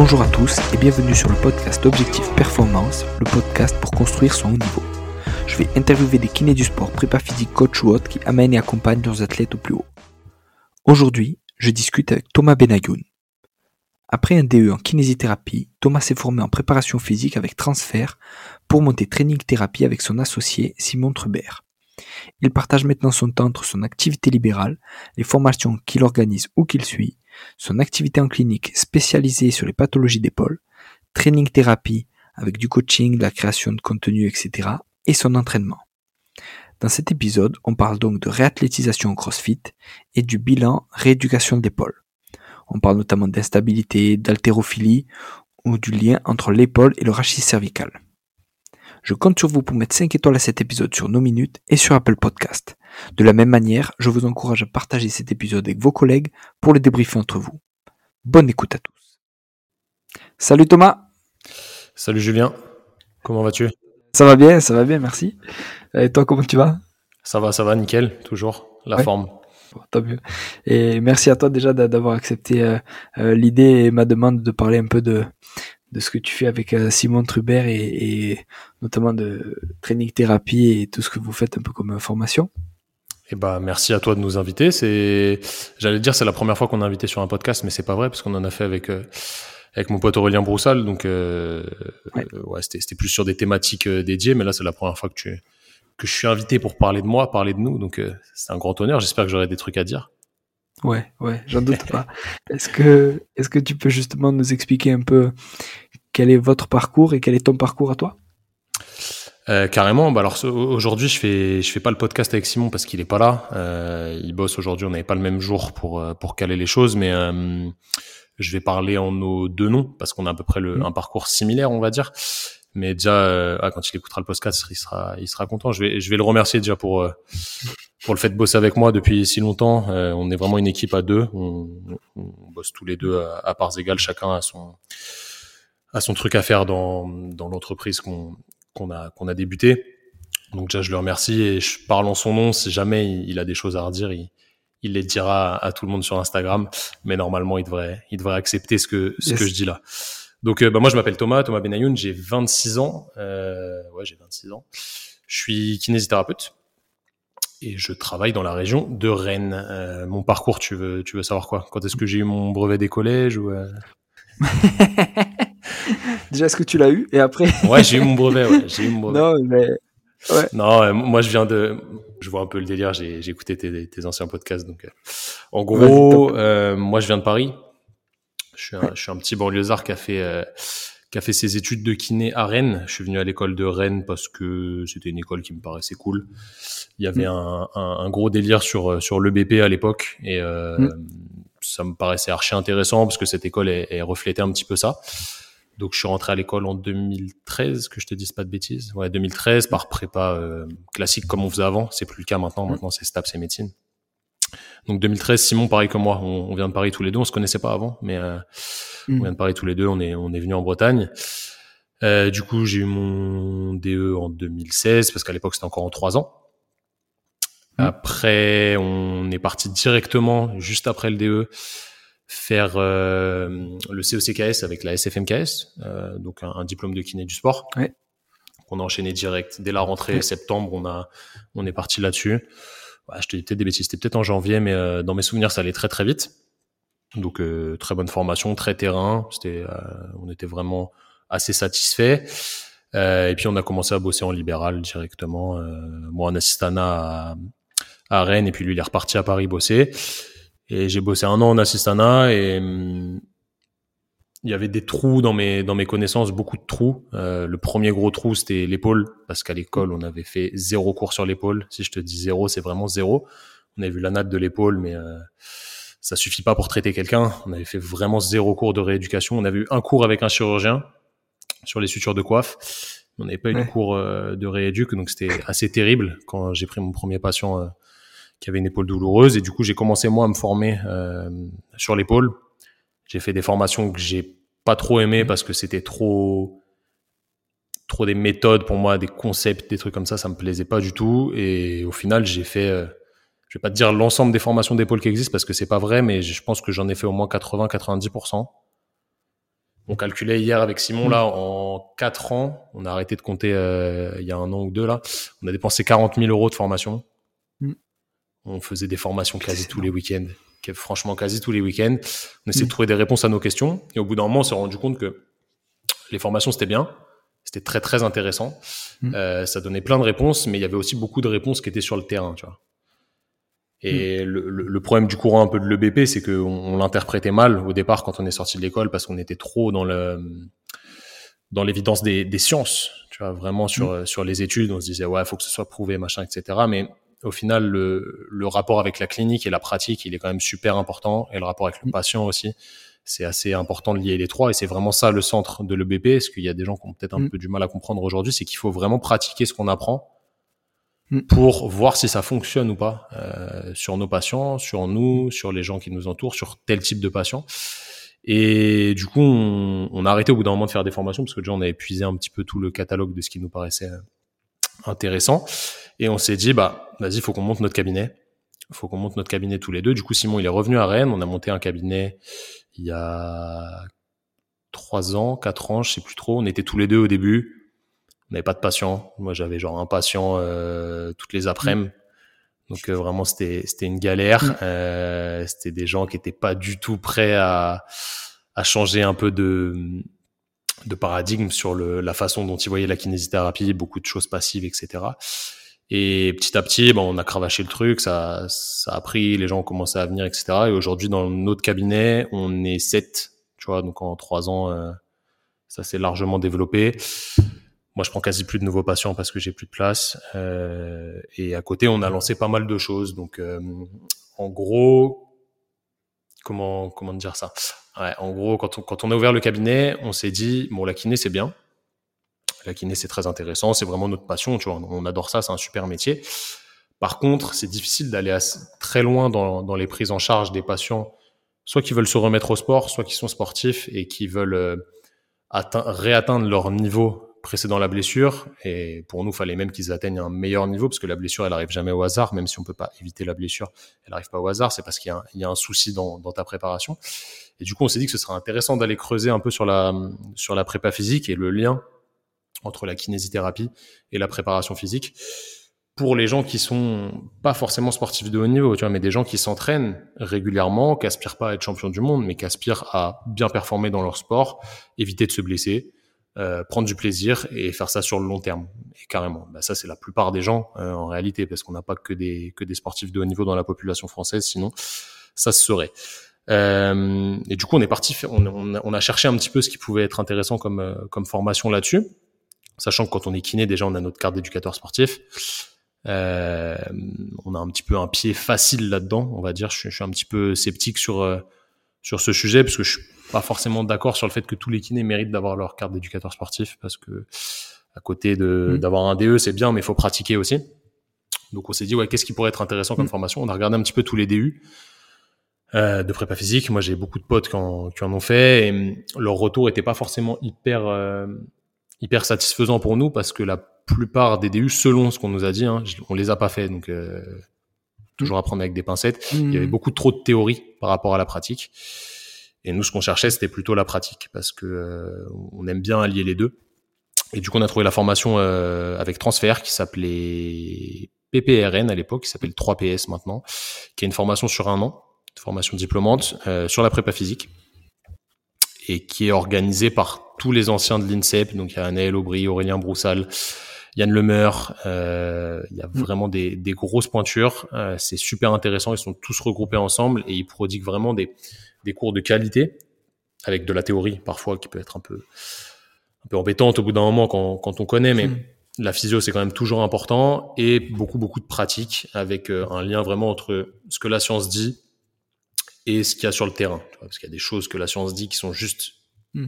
Bonjour à tous et bienvenue sur le podcast Objectif Performance, le podcast pour construire son haut niveau. Je vais interviewer des kinés du sport, prépa physique, coach ou autres qui amènent et accompagnent leurs athlètes au plus haut. Aujourd'hui, je discute avec Thomas Benayoun. Après un DE en kinésithérapie, Thomas s'est formé en préparation physique avec transfert pour monter training thérapie avec son associé Simon Trubert. Il partage maintenant son temps entre son activité libérale, les formations qu'il organise ou qu'il suit, son activité en clinique spécialisée sur les pathologies d'épaule, training thérapie avec du coaching, de la création de contenu, etc. et son entraînement. Dans cet épisode, on parle donc de réathlétisation au CrossFit et du bilan rééducation de l'épaule. On parle notamment d'instabilité, d'haltérophilie ou du lien entre l'épaule et le rachis cervical. Je compte sur vous pour mettre 5 étoiles à cet épisode sur nos minutes et sur Apple Podcast. De la même manière, je vous encourage à partager cet épisode avec vos collègues pour le débriefer entre vous. Bonne écoute à tous. Salut Thomas. Salut Julien. Comment vas-tu? Ça va bien, ça va bien, merci. Et toi, comment tu vas? Ça va, ça va, nickel, toujours. La forme. tant mieux. Et merci à toi déjà d'avoir accepté euh, euh, l'idée et ma demande de parler un peu de, de ce que tu fais avec euh, Simon Trubert et, et, notamment de training thérapie et tout ce que vous faites un peu comme formation. Eh ben, merci à toi de nous inviter. C'est, j'allais dire, c'est la première fois qu'on est invité sur un podcast, mais c'est pas vrai parce qu'on en a fait avec euh, avec mon pote Aurélien Broussal. Donc, euh, ouais, ouais c'était, c'était plus sur des thématiques dédiées, mais là, c'est la première fois que tu que je suis invité pour parler de moi, parler de nous. Donc, c'est un grand honneur. J'espère que j'aurai des trucs à dire. Ouais, ouais, j'en doute pas. Est-ce que, est-ce que tu peux justement nous expliquer un peu quel est votre parcours et quel est ton parcours à toi? Euh, carrément. Bah alors aujourd'hui, je fais je fais pas le podcast avec Simon parce qu'il est pas là. Euh, il bosse aujourd'hui. On n'avait pas le même jour pour euh, pour caler les choses, mais euh, je vais parler en nos deux noms parce qu'on a à peu près le, mmh. un parcours similaire, on va dire. Mais déjà, euh, ah, quand il écoutera le podcast, il sera, il sera content. Je vais, je vais le remercier déjà pour euh, pour le fait de bosser avec moi depuis si longtemps. Euh, on est vraiment une équipe à deux. On, on bosse tous les deux à, à, parts égales, chacun a son a son truc à faire dans dans l'entreprise qu'on qu'on a qu'on a débuté. Donc déjà, je le remercie et je parle en son nom. Si jamais il, a des choses à redire, il, il les dira à, tout le monde sur Instagram. Mais normalement, il devrait, il devrait accepter ce que ce que je dis là. Donc, euh, bah, moi, je m'appelle Thomas, Thomas Benayoun, j'ai 26 ans. Euh, ouais, j'ai 26 ans. Je suis kinésithérapeute et je travaille dans la région de Rennes. Euh, mon parcours, tu veux, tu veux savoir quoi? Quand est-ce que j'ai eu mon brevet des collèges ou? Déjà, est-ce que tu l'as eu Et après Ouais, j'ai eu mon brevet. Ouais, j'ai eu mon brevet. Non, mais ouais. Non, euh, moi, je viens de. Je vois un peu le délire. J'ai, écouté tes, tes, anciens podcasts. Donc, en gros, moi, je viens de Paris. Je suis, un, je suis un petit banlieusard qui a fait euh, qui a fait ses études de kiné à Rennes. Je suis venu à l'école de Rennes parce que c'était une école qui me paraissait cool. Il y avait mm. un, un, un, gros délire sur sur le BP à l'époque et euh, mm. ça me paraissait archi intéressant parce que cette école est, est reflétait un petit peu ça. Donc je suis rentré à l'école en 2013, que je te dise pas de bêtises. Ouais, 2013 par prépa euh, classique comme on faisait avant. C'est plus le cas maintenant. Mm. Maintenant c'est STAPS et médecine. Donc 2013, Simon, pareil comme moi, on, on, vient de Paris tous les deux, on se connaissait pas avant, mais euh, mm. on vient de Paris tous les deux, on est on est venu en Bretagne. Euh, du coup, j'ai eu mon DE en 2016 parce qu'à l'époque c'était encore en trois ans. Mm. Après, on est parti directement juste après le DE faire euh, le COCKS avec la SFMKS, euh, donc un, un, diplôme de kiné du sport. Ouais. On a enchaîné direct dès la rentrée ouais. septembre, on a on est parti là-dessus je te dis peut-être des bêtises, c'était peut-être en janvier, mais euh, dans mes souvenirs, ça allait très très vite. Donc euh, très bonne formation, très terrain. C'était, euh, on était vraiment assez satisfait. et puis on a commencé à bosser en libéral directement. moi en assistana à, à, Rennes, et puis lui il est reparti à Paris bosser. Et j'ai bossé un an en assistana et hum, il y avait des trous dans mes dans mes connaissances, beaucoup de trous. Euh, le premier gros trou, c'était l'épaule, parce qu'à l'école, on avait fait zéro cours sur l'épaule. Si je te dis zéro, c'est vraiment zéro. On avait vu la natte de l'épaule, mais euh, ça suffit pas pour traiter quelqu'un. On avait fait vraiment zéro cours de rééducation. On avait eu un cours avec un chirurgien sur les sutures de coiffe. On n'avait pas eu de cours euh, de rééduc, donc c'était assez terrible quand j'ai pris mon premier patient euh, qui avait une épaule douloureuse. Et du coup, j'ai commencé moi à me former euh, sur l'épaule j'ai fait des formations que j'ai pas trop aimé parce que c'était trop trop des méthodes pour moi, des concepts, des trucs comme ça, ça me plaisait pas du tout. Et au final, j'ai fait, euh, je vais pas te dire l'ensemble des formations d'épaule qui existent parce que c'est pas vrai, mais je pense que j'en ai fait au moins 80-90%. on calculait hier avec Simon là en quatre ans, on a arrêté de compter euh, il y a un an ou deux là, on a dépensé 40 000 euros de formation. On faisait des formations quasi tous les week-ends, franchement quasi tous les week-ends. On essayait de mm. trouver des réponses à nos questions et au bout d'un moment, on s'est rendu compte que les formations c'était bien, c'était très très intéressant, mm. euh, ça donnait plein de réponses, mais il y avait aussi beaucoup de réponses qui étaient sur le terrain, tu vois. Et mm. le, le, problème du courant un peu de l'EBP, c'est qu'on on, l'interprétait mal au départ quand on est sorti de l'école parce qu'on était trop dans le dans l'évidence des, des, sciences, tu vois, vraiment sur sur les études. On se disait ouais, il faut que ce soit prouvé, machin, etc. Mais au final, le, le rapport avec la clinique et la pratique, il est quand même super important, et le rapport avec le mm. patient aussi. C'est assez important de lier les trois, et c'est vraiment ça le centre de l'EBP. Ce qu'il y a des gens qui ont peut-être un peu du mal à comprendre aujourd'hui, c'est qu'il faut vraiment pratiquer ce qu'on apprend Mm. pour voir si ça fonctionne ou pas euh, sur nos patients, sur nous, sur les gens qui nous entourent, sur tel type de patients. Et du coup, on, on, a arrêté au bout d'un moment de faire des formations parce que déjà on a épuisé un petit peu tout le catalogue de ce qui nous paraissait euh, intéressant. Et on s'est dit, bah, vas-y, faut qu'on monte notre cabinet. Faut qu'on monte notre cabinet tous les deux. Du coup, Simon, il est revenu à Rennes. On a monté un cabinet il y a trois ans, quatre ans, je sais plus trop. On était tous les deux au début on n'avait pas de patient. Moi, j'avais genre un patient euh, toutes les après-midi. Donc euh, vraiment, c'était c'était une galère. Mm. Euh, c'était des gens qui étaient pas du tout prêts à à changer un peu de de paradigme sur le, la façon dont ils voyaient la kinésithérapie, beaucoup de choses passives, etc. Et petit à petit, bon, on a cravaché le truc, ça, ça a pris, les gens ont commencé à venir, etc. Et aujourd'hui, dans notre cabinet, on est sept, tu vois, donc en trois ans, euh, ça s'est largement développé. Moi, je prends quasi plus de nouveaux patients parce que j'ai plus de place. Euh, et à côté, on a lancé pas mal de choses. Donc, euh, en gros, comment comment dire ça? Ouais, En gros, quand on, quand on a ouvert le cabinet, on s'est dit bon, la kiné c'est bien. La kiné c'est très intéressant, c'est vraiment notre passion. Tu vois, on adore ça, c'est un super métier. Par contre, c'est difficile d'aller très loin dans, dans les prises en charge des patients, soit qui veulent se remettre au sport, soit qui sont sportifs et qui veulent euh, réatteindre leur niveau précédant la blessure. Et pour nous, il fallait même qu'ils atteignent un meilleur niveau parce que la blessure, elle arrive jamais au hasard, même si on peut pas éviter la blessure, elle arrive pas au hasard. C'est parce qu'il y, y, a un souci dans, dans, ta préparation. Et du coup, on s'est dit que ce serait intéressant d'aller creuser un peu sur la, sur la prépa physique et le lien entre la kinésithérapie et la préparation physique pour les gens qui sont pas forcément sportifs de haut niveau, tu vois, mais des gens qui s'entraînent régulièrement, qui aspirent pas à être champion du monde, mais qui aspirent à bien performer dans leur sport, éviter de se blesser, euh, prendre du plaisir et faire ça sur le long terme. Et carrément, bah ça c'est la plupart des gens euh, en réalité, parce qu'on n'a pas que des que des sportifs de haut niveau dans la population française, sinon ça se serait. Euh, et du coup, on est parti, on, on, a cherché un petit peu ce qui pouvait être intéressant comme euh, comme formation là-dessus, sachant que quand on est kiné, déjà on a notre carte d'éducateur sportif. Euh, on a un petit peu un pied facile là-dedans, on va dire. Je, je, suis un petit peu sceptique sur sur ce sujet parce que je suis pas forcément d'accord sur le fait que tous les kinés méritent d'avoir leur carte d'éducateur sportif parce que à côté de mm. d'avoir un DE c'est bien mais il faut pratiquer aussi. Donc on s'est dit ouais qu'est-ce qui pourrait être intéressant comme mm. formation? On a regardé un petit peu tous les DU euh, de prépa physique. Moi j'ai beaucoup de potes qui en, qui en, ont fait et mm, leur retour était pas forcément hyper euh, hyper satisfaisant pour nous parce que la plupart des DU selon ce qu'on nous a dit hein, on les a pas fait donc euh, toujours à prendre avec des pincettes. Il y avait beaucoup trop de théorie par rapport à la pratique. Et nous, ce qu'on cherchait, c'était plutôt la pratique, parce que euh, on aime bien allier les deux. Et du coup, on a trouvé la formation euh, avec transfert qui s'appelait PPRN à l'époque, qui s'appelle 3PS maintenant, qui est une formation sur un an, une formation diplômante euh, sur la prépa physique, et qui est organisée par tous les anciens de l'INSEP. Donc il y a Anaël Aubry, Aurélien Broussal, Yann Lemeur, euh, il y a mm. vraiment des, des grosses pointures. Euh, c'est super intéressant. Ils sont tous regroupés ensemble et ils prodiguent vraiment des, des cours de qualité avec de la théorie parfois qui peut être un peu un peu embêtante au bout d'un moment quand, quand on connaît, mais mm. la physio c'est quand même toujours important et beaucoup beaucoup de pratique avec euh, un lien vraiment entre ce que la science dit et ce qu'il y a sur le terrain. Parce qu'il y a des choses que la science dit qui sont juste mm.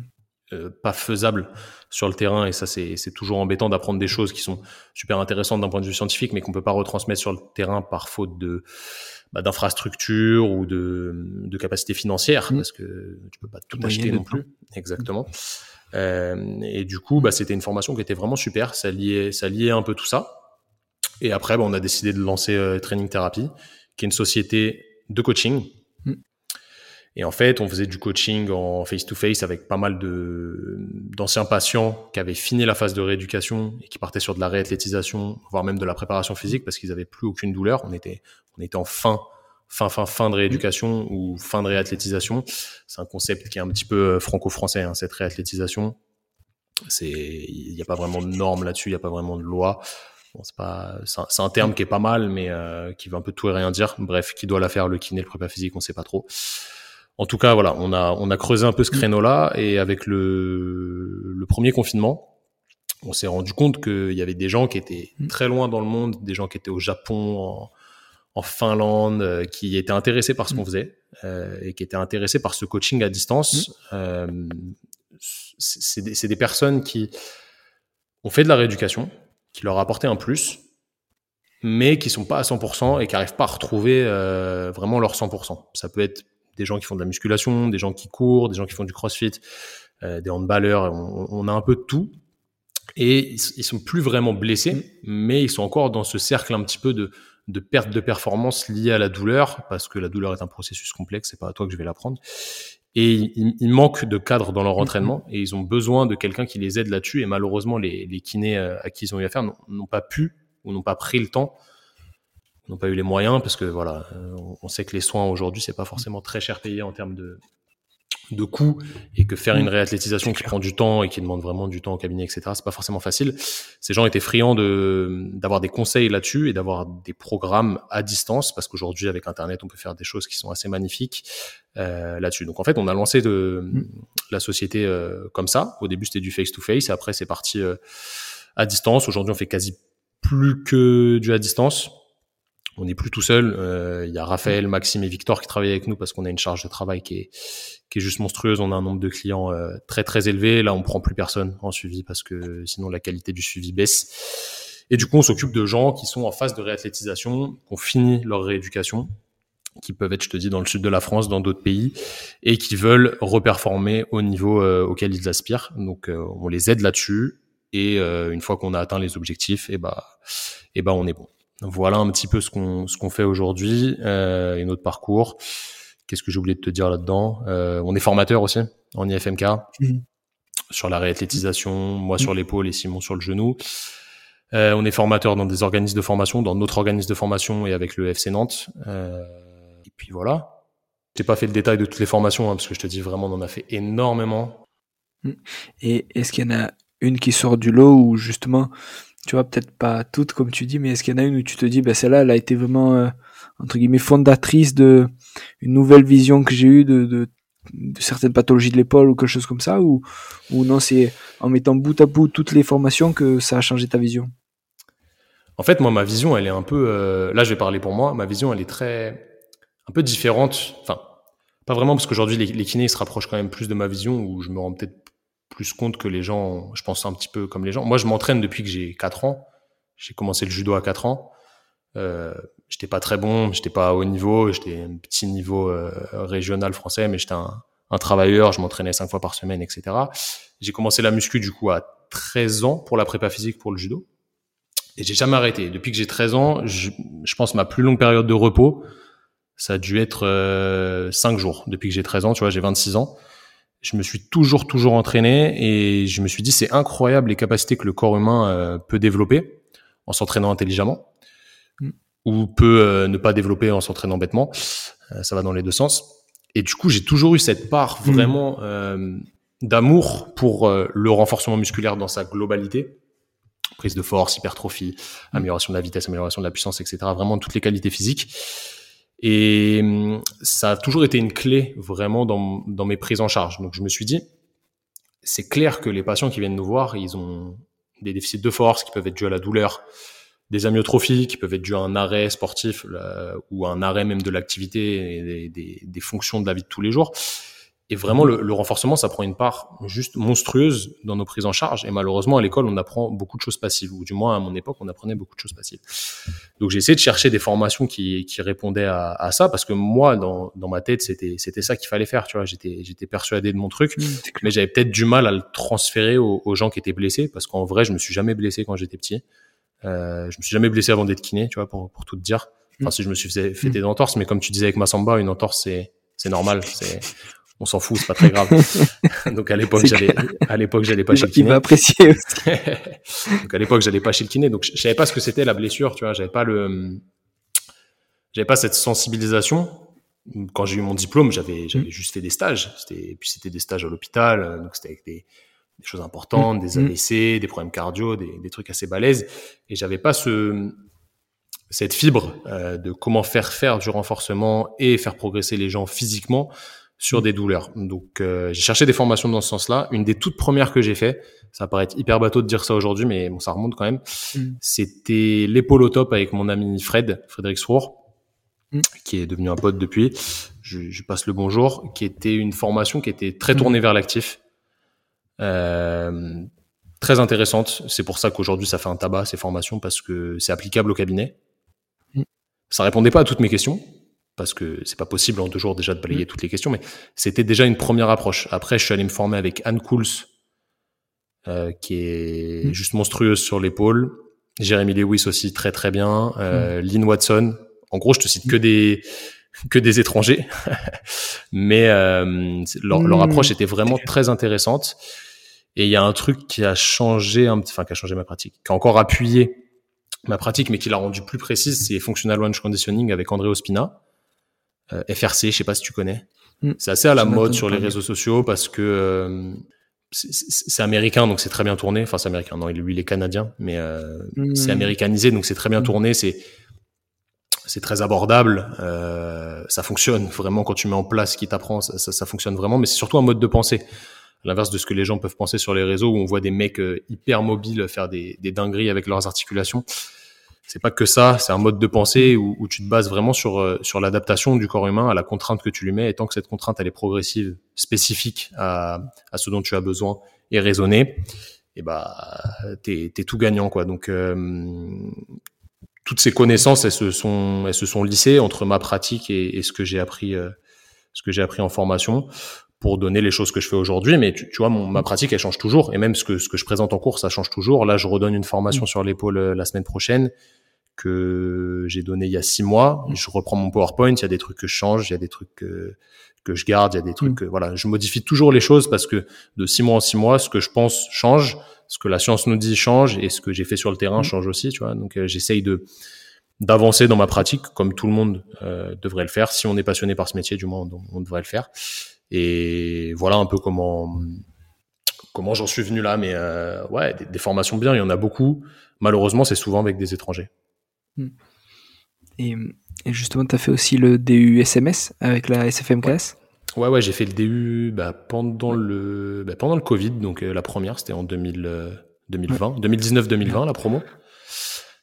Euh, pas faisable sur le terrain et ça c'est toujours embêtant d'apprendre des choses qui sont super intéressantes d'un point de vue scientifique mais qu'on peut pas retransmettre sur le terrain par faute de bah, d'infrastructures ou de, de capacités financières mmh. parce que tu peux pas tout acheter non plus exactement euh, et du coup bah, c'était une formation qui était vraiment super ça liait ça liait un peu tout ça et après bah, on a décidé de lancer euh, Training Therapy qui est une société de coaching Et en fait, on faisait du coaching en face-to-face avec pas mal de d'anciens patients qui avaient fini la phase de rééducation et qui partaient sur de la réathlétisation, voire même de la préparation physique parce qu'ils avaient plus aucune douleur. On était, on était en fin, fin, fin, fin de rééducation ou fin de réathlétisation. C'est un concept qui est un petit peu euh, franco-français, hein, cette réathlétisation. C'est, il n'y a pas vraiment de normes là-dessus, il n'y a pas vraiment de loi. Bon, c'est pas, c'est un, terme qui est pas mal, mais euh, qui veut un peu tout et rien dire. Bref, qui doit la faire, le kiné, le prépa physique, on sait pas trop. En tout cas, voilà, on a, on a creusé un peu ce créneau-là et avec le, le premier confinement, on s'est rendu compte qu'il y avait des gens qui étaient mm. très loin dans le monde, des gens qui étaient au Japon, en, Finlande, euh, qui étaient intéressés par ce qu'on mm. faisait euh, et qui étaient intéressés par ce coaching à distance. Mm. Euh, c'est des, des, personnes qui ont fait de la rééducation, qui leur a apporté un plus, mais qui sont pas à 100% et qui n'arrivent pas à retrouver euh, vraiment leur 100%. Ça peut être des gens qui font de la musculation, des gens qui courent, des gens qui font du crossfit, euh, des handballeurs, on, on, a un peu de tout. Et ils, sont plus vraiment blessés, mais ils sont encore dans ce cercle un petit peu de, de perte de performance liée à la douleur, parce que la douleur est un processus complexe, c'est pas à toi que je vais l'apprendre. Et il, il, manque de cadre dans leur mm-hmm. entraînement et ils ont besoin de quelqu'un qui les aide là-dessus. Et malheureusement, les, les kinés euh, à qui ils ont eu affaire n'ont pas pu ou n'ont pas pris le temps n'ont pas eu les moyens parce que voilà, on sait que les soins aujourd'hui c'est pas forcément très cher payé en termes de de coûts et que faire une mm. réathlétisation qui prend du temps et qui demande vraiment du temps au cabinet, etc. C'est pas forcément facile. Ces gens étaient friands de d'avoir des conseils là-dessus et d'avoir des programmes à distance parce qu'aujourd'hui avec Internet on peut faire des choses qui sont assez magnifiques euh, là-dessus. Donc en fait on a lancé de mm. la société euh, comme ça. Au début c'était du face to face et après c'est parti euh, à distance. Aujourd'hui on fait quasi plus que du à distance on n'est plus tout seul. Euh, il y a Raphaël, Maxime et Victor qui travaillent avec nous parce qu'on a une charge de travail qui est, qui est juste monstrueuse. On a un nombre de clients euh, très très élevé. Là, on prend plus personne en suivi parce que sinon la qualité du suivi baisse. Et du coup, on s'occupe de gens qui sont en phase de réathlétisation, qui ont fini leur rééducation, qui peuvent être, je te dis, dans le sud de la France, dans d'autres pays, et qui veulent reperformer au niveau euh, auquel ils aspirent. Donc, on les aide là-dessus. Et une fois qu'on a atteint les objectifs, et eh bah, et eh bah, on est bon. Voilà un petit peu ce qu'on ce qu'on fait aujourd'hui euh, et notre parcours. Qu'est-ce que j'ai oublié de te dire là-dedans euh, On est formateur aussi en IFMK mhm. sur la réathlétisation, moi sur mhm. l'épaule et Simon sur le genou. Euh, on est formateur dans des organismes de formation, dans notre organisme de formation et avec le FC Nantes. Euh, et puis voilà. J'ai pas fait le détail de toutes les formations hein, parce que je te dis vraiment on en a fait énormément. Et est-ce qu'il y en a une qui sort du lot ou justement tu vois, peut-être pas toutes comme tu dis, mais est-ce qu'il y en a une où tu te dis, ben celle-là, elle a été vraiment, euh, entre guillemets, fondatrice de une nouvelle vision que j'ai eue de, de, de, certaines pathologies de l'épaule ou quelque chose comme ça, ou, ou non, c'est en mettant bout à bout toutes les formations que ça a changé ta vision? En fait, moi, ma vision, elle est un peu, euh, là, je vais parler pour moi, ma vision, elle est très, un peu différente, enfin, pas vraiment, parce qu'aujourd'hui, les, les kinés se rapprochent quand même plus de ma vision, où je me rends peut-être plus compte que les gens, je pense un petit peu comme les gens. Moi, je m'entraîne depuis que j'ai 4 ans. J'ai commencé le judo à 4 ans. Euh, j'étais pas très bon, j'étais pas à haut niveau, j'étais un petit niveau euh, régional français, mais j'étais un, un, travailleur, je m'entraînais 5 fois par semaine, etc. J'ai commencé la muscu du coup à 13 ans pour la prépa physique pour le judo. Et j'ai jamais arrêté. Depuis que j'ai 13 ans, je, je, pense ma plus longue période de repos, ça a dû être euh, 5 jours. Depuis que j'ai 13 ans, tu vois, j'ai 26 ans je me suis toujours toujours entraîné et je me suis dit c'est incroyable les capacités que le corps humain euh, peut développer en s'entraînant intelligemment mm. ou peut euh, ne pas développer en s'entraînant bêtement. Euh, ça va dans les deux sens. Et du coup, j'ai toujours eu cette part mm. vraiment d'amour pour le renforcement musculaire dans sa globalité. Prise de force, hypertrophie, mm. amélioration de la vitesse, amélioration de la puissance, etc. Vraiment toutes les qualités physiques. Et hum, ça a toujours été une clé vraiment dans, mes prises en charge. Donc je me suis dit, c'est clair que les patients qui viennent nous voir, ils ont des déficits de force qui peuvent être dus à la douleur, des amyotrophies qui peuvent être dus à un arrêt sportif ou à un arrêt même de l'activité et des, fonctions de la vie de tous les jours. Et vraiment, le, le, renforcement, ça prend une part juste monstrueuse dans nos prises en charge. Et malheureusement, à l'école, on apprend beaucoup de choses passives, ou du moins à mon époque, on apprenait beaucoup de choses passives. Donc j'ai essayé de chercher des formations qui, qui répondaient à, à, ça, parce que moi, dans, dans ma tête, c'était c'était ça qu'il fallait faire. Tu vois, j'étais j'étais persuadé de mon truc, mmh, mais j'avais peut-être du mal à le transférer aux, aux, gens qui étaient blessés, parce qu'en vrai, je me suis jamais blessé quand j'étais petit. Euh, je me suis jamais blessé avant d'être kiné, tu vois, pour pour tout te dire. Enfin, mmh. si je me suis fait, fait mmh. des entorses, mais comme tu disais avec ma samba, une entorse c'est c'est normal. C'est on s'en fout, c'est pas très grave. donc à l'époque, j'allais, à l'époque, j'allais pas chez le kiné. Il va apprécier donc à l'époque, j'allais pas chez le kiné, donc je, savais pas ce que c'était la blessure, tu vois, j'avais pas le, j'avais pas cette sensibilisation. Quand j'ai eu mon diplôme, j'avais, j'avais mm. juste fait des stages. C'était, et puis c'était des stages à l'hôpital, donc c'était avec des, des choses importantes, mm. des mm. AVC, des problèmes cardio, des, des trucs assez balèzes, et j'avais pas ce, cette fibre euh, de comment faire faire du renforcement et faire progresser les gens physiquement sur des douleurs. Donc euh, j'ai cherché des formations dans ce sens-là. Une des toutes premières que j'ai fait, ça paraît être hyper bateau de dire ça aujourd'hui, mais bon, ça remonte quand même. Mm. C'était l'épaule au top avec mon ami Fred, Frédéric Srour, mm. qui est devenu un pote depuis. Je, je, passe le bonjour, qui était une formation qui était très tournée mm. vers l'actif. Euh, très intéressante. C'est pour ça qu'aujourd'hui ça fait un tabac ces formations parce que c'est applicable au cabinet. Ça répondait pas à toutes mes questions, parce que c'est pas possible en deux jours déjà de balayer mm. toutes les questions, mais c'était déjà une première approche. Après, je suis allé me former avec Anne Cools, euh, qui est mm. juste monstrueuse sur l'épaule. Jérémy Lewis aussi très très bien. Euh, mm. Lynn Watson. En gros, je te cite que des que des étrangers, mais euh, leur, leur, approche était vraiment très intéressante. Et il y a un truc qui a changé, enfin qui a changé ma pratique, qui a encore appuyé ma pratique, mais qui l'a rendu plus précise, c'est Functional Range Conditioning avec André Ospina. Euh, FRC, je sais pas si tu connais. Hmm. C'est assez à la mode sur les réseaux sociaux parce que euh, c'est américain, donc c'est très bien tourné. Enfin, c'est américain. Non, lui, il est canadien, mais euh, hmm. c'est américanisé, donc c'est très bien hmm. tourné. C'est c'est très abordable. Euh, ça fonctionne vraiment quand tu mets en place ce qui t'apprend. Ça, ça, ça, fonctionne vraiment, mais c'est surtout un mode de pensée. À l'inverse de ce que les gens peuvent penser sur les réseaux où on voit des mecs hyper mobiles faire des, des dingueries avec leurs articulations c'est pas que ça, c'est un mode de pensée où, où, tu te bases vraiment sur euh, sur l'adaptation du corps humain à la contrainte que tu lui mets, et tant que cette contrainte elle est progressive, spécifique à, à ce dont tu as besoin et raisonnée, et bah t'es es tout gagnant quoi. Donc euh, toutes ces connaissances elles se sont elles se sont lissées entre ma pratique et, et ce que j'ai appris euh, ce que j'ai appris en formation pour donner les choses que je fais aujourd'hui. Mais tu, tu vois, mon, ma pratique, elle change toujours. Et même ce que, ce que je présente en cours, ça change toujours. Là, je redonne une formation mmh. sur l'épaule la semaine prochaine que j'ai donné il y a six mois. Je reprends mon PowerPoint, il y a des trucs que je change, il y a des trucs que, que je garde, il y a des trucs mm. que, voilà, je modifie toujours les choses parce que de six mois en six mois, ce que je pense change, ce que la science nous dit change et ce que j'ai fait sur le terrain mm. change aussi, tu vois. Donc, euh, j'essaye de, d'avancer dans ma pratique comme tout le monde euh, devrait le faire. Si on est passionné par ce métier, du moins, on, devrait le faire. Et voilà un peu comment, comment j'en suis venu là. Mais euh, ouais, des, des formations bien, il y en a beaucoup. Malheureusement, c'est souvent avec des étrangers. Hmm. Et, justement, tu as fait aussi le DU SMS avec la SFM classe? Ouais, ouais, j'ai fait le DU bah, pendant, le, bah, pendant le Covid, donc euh, la première, c'était en 2000, 2020, 2019-2020, la promo.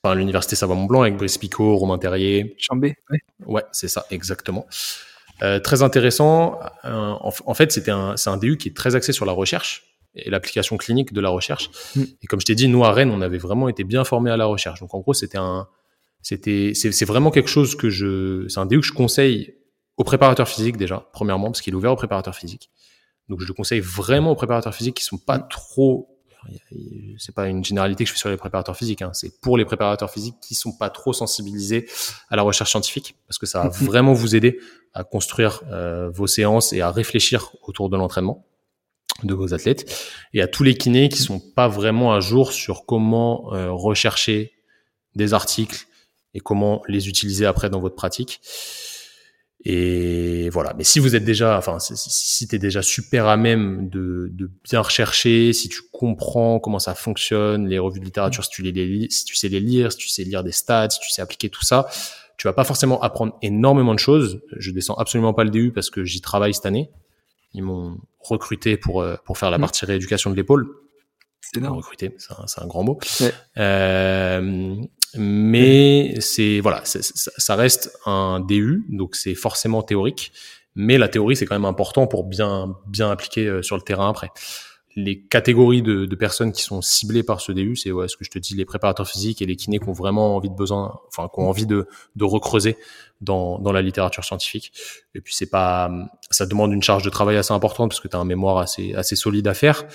Enfin, l'université Savoie-Mont-Blanc avec Brice Picot, Romain Terrier. Chambé, ouais. Ouais, c'est ça, exactement. Euh, très intéressant. en, fait, c'était un, c'est un DU qui est très axé sur la recherche et l'application clinique de la recherche. Hmm. Et comme je t'ai dit, nous à Rennes, on avait vraiment été bien formés à la recherche. Donc en gros, c'était un, c'était, c'est vraiment quelque chose que je, c'est un DU que je conseille aux préparateurs physiques déjà, premièrement, parce qu'il est ouvert aux préparateurs physiques. Donc je le conseille vraiment aux préparateurs physiques qui sont pas trop, c'est pas une généralité que je fais sur les préparateurs physiques, hein. c'est pour les préparateurs physiques qui sont pas trop sensibilisés à la recherche scientifique, parce que ça va vraiment vous aider à construire euh, vos séances et à réfléchir autour de l'entraînement de vos athlètes, et à tous les kinés qui sont pas vraiment à jour sur comment euh, rechercher des articles, et comment les utiliser après dans votre pratique. Et voilà. Mais si vous êtes déjà, enfin, si, si tu es déjà super à même de, de, bien rechercher, si tu comprends comment ça fonctionne, les revues de littérature, si tu, les, si tu sais les lire, si tu sais lire des stats, si tu sais appliquer tout ça, tu vas pas forcément apprendre énormément de choses. Je descends absolument pas le DU parce que j'y travaille cette année. Ils m'ont recruté pour, euh, pour faire la mmh. partie rééducation de l'épaule. C'est recruté, c'est un, un, grand mot. Euh, mais c'est voilà, ça reste un DU, donc c'est forcément théorique. Mais la théorie, c'est quand même important pour bien bien appliquer euh, sur le terrain après. Les catégories de, de personnes qui sont ciblées par ce DU, c'est ouais, ce que je te dis, les préparateurs physiques et les kinés qui ont vraiment envie de besoin, enfin, qui ont envie de, de recreuser dans, dans la littérature scientifique. Et puis c'est pas, ça demande une charge de travail assez importante parce que tu as un mémoire assez assez solide à faire,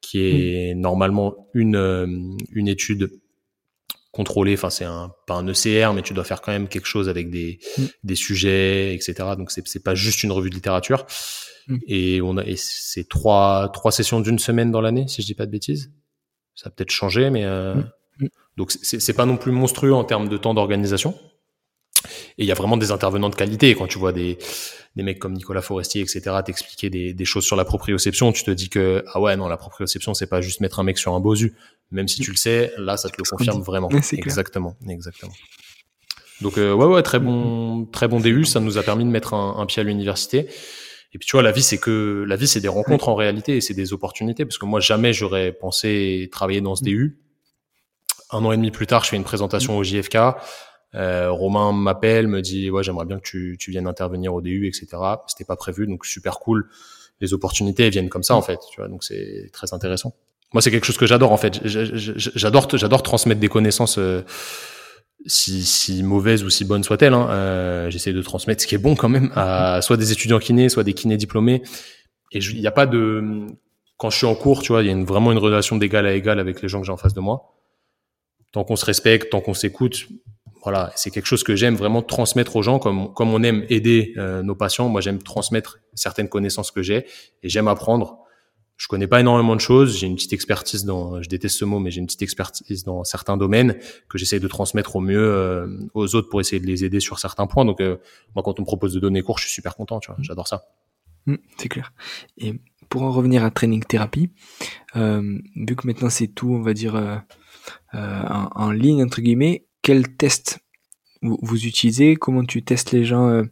qui est mmh. normalement une euh, une étude contrôlé. Enfin, c'est un, pas un ECR, mais tu dois faire quand même quelque chose avec des, Mm. des sujets, etc. Donc, c'est, c'est pas juste une revue de littérature. Mm. Et on a, et c'est trois, trois sessions d'une semaine dans l'année, si je dis pas de bêtises. Ça a peut-être changé, mais, euh. Mm. donc c'est, c'est pas non plus monstrueux en termes de temps d'organisation. Et il y a vraiment des intervenants de qualité. Quand tu vois des, des mecs comme Nicolas Forestier, etc., t'expliquer des, des choses sur la proprioception, tu te dis que, ah ouais, non, la proprioception, c'est pas juste mettre un mec sur un bosu. Même si tu le sais, là, ça te le confirme vraiment. Exactement, exactement. Donc, euh, ouais, ouais, très bon, très bon DU. Ça nous a permis de mettre un, un pied à l'université. Et puis, tu vois, la vie, c'est que, la vie, c'est des rencontres en réalité et c'est des opportunités. Parce que moi, jamais j'aurais pensé travailler dans ce DU. Un an et demi plus tard, je fais une présentation au JFK. Euh, Romain m'appelle, me dit ouais j'aimerais bien que tu, tu viennes intervenir au DU, etc. C'était pas prévu, donc super cool. Les opportunités viennent comme ça en fait, tu vois, donc c'est très intéressant. Moi c'est quelque chose que j'adore en fait. J'adore j'adore transmettre des connaissances, euh, si, si mauvaises ou si bonnes soient-elles. Hein. Euh, J'essaie de transmettre ce qui est bon quand même à soit des étudiants kinés, soit des kinés diplômés. Et il n'y a pas de quand je suis en cours, tu vois, il y a vraiment une relation d'égal à égal avec les gens que j'ai en face de moi. Tant qu'on se respecte, tant qu'on s'écoute, voilà, c'est quelque chose que j'aime vraiment transmettre aux gens, comme comme on aime aider euh, nos patients. Moi, j'aime transmettre certaines connaissances que j'ai et j'aime apprendre. Je connais pas énormément de choses. J'ai une petite expertise dans, je déteste ce mot, mais j'ai une petite expertise dans certains domaines que j'essaie de transmettre au mieux euh, aux autres pour essayer de les aider sur certains points. Donc, euh, moi, quand on me propose de donner cours, je suis super content. Tu vois, j'adore ça. Mm, c'est clair. Et pour en revenir à training thérapie, euh, vu que maintenant c'est tout, on va dire euh, euh, en, en ligne entre guillemets, quel test vous, utilisez Comment tu testes les gens euh,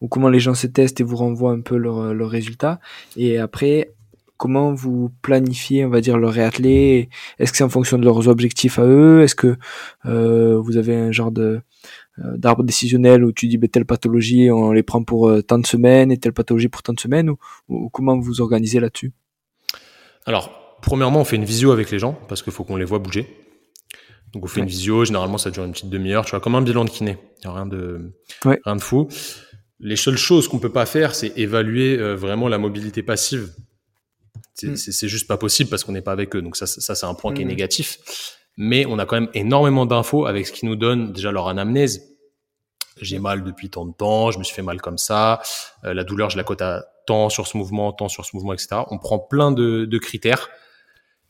ou comment les gens se testent et vous renvoient un peu leurs leurs résultats. Et après, comment vous planifiez, on va dire, leur réathlé Est-ce que c'est en fonction de leurs objectifs à eux? Est-ce que euh, vous avez un genre de euh, d'arbre décisionnel où tu dis ben, telle pathologie on les prend pour euh, tant de semaines et telle pathologie pour tant de semaines? Ou comment vous organisez là-dessus? Alors, premièrement, on fait une visio avec les gens parce qu'il faut qu'on les voit bouger. Donc, on fait Ouais. une visio. Généralement, ça dure une petite demi-heure. Tu vois, comme un bilan de kiné. Il n'y a rien de, Ouais. rien de fou. Les seules choses qu'on peut pas faire, c'est évaluer euh, vraiment la mobilité passive. C'est Mm. c'est- juste pas possible parce qu'on n'est pas avec eux. Donc, ça, ça c'est un point qui est Mm. négatif. Mais on a quand même énormément d'infos avec ce qui nous donne déjà leur anamnèse. J'ai mal depuis tant de temps, je me suis fait mal comme ça. Euh, la douleur, je la cote à tant sur ce mouvement, tant sur ce mouvement, etc. On prend plein de, de critères.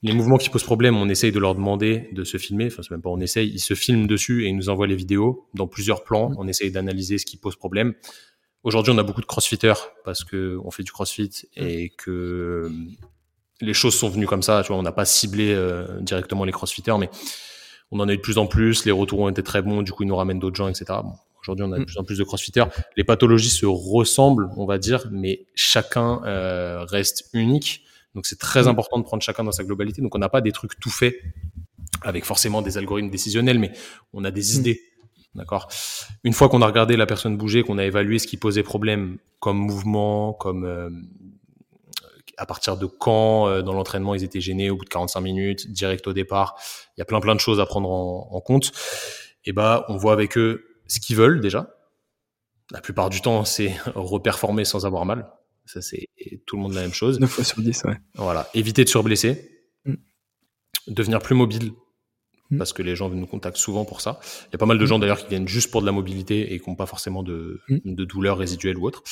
Les mouvements qui posent problème, on essaye de leur demander de se filmer. Enfin, c'est même pas on essaye, ils se filment dessus et ils nous envoient les vidéos dans plusieurs plans. Mm. On essaye d'analyser ce qui pose problème. Aujourd'hui, on a beaucoup de crossfitters parce que on fait du crossfit et que euh, les choses sont venues comme ça. Tu vois, on n'a pas ciblé euh, directement les crossfitters, mais on en a eu de plus en plus. Les retours ont été très bons. Du coup, ils nous ramènent d'autres gens, etc. Bon, Aujourd'hui, on a de Mm. plus en plus de crossfitters. Les pathologies se ressemblent, on va dire, mais chacun euh, reste unique. Donc, c'est très Mm. important de prendre chacun dans sa globalité. Donc, on n'a pas des trucs tout faits avec forcément des algorithmes décisionnels, mais on a des Mm. idées. D'accord? Une fois qu'on a regardé la personne bouger, qu'on a évalué ce qui posait problème comme mouvement, comme euh, à partir de quand euh, dans l'entraînement ils étaient gênés au bout de 45 minutes, direct au départ. Il y a plein plein de choses à prendre en, en compte. Et bah, on voit avec eux ce qu'ils veulent déjà. La plupart du temps, c'est reperformer sans avoir mal. Ça, c'est tout le monde la même chose. 9 fois sur 10, ouais. Voilà. Éviter de surblesser. Mm. Devenir plus mobile. Mm. Parce que les gens nous contactent souvent pour ça. Il y a pas mal de Mm. gens d'ailleurs qui viennent juste pour de la mobilité et qui n'ont pas forcément de, Mm. de douleur résiduelle ou autre.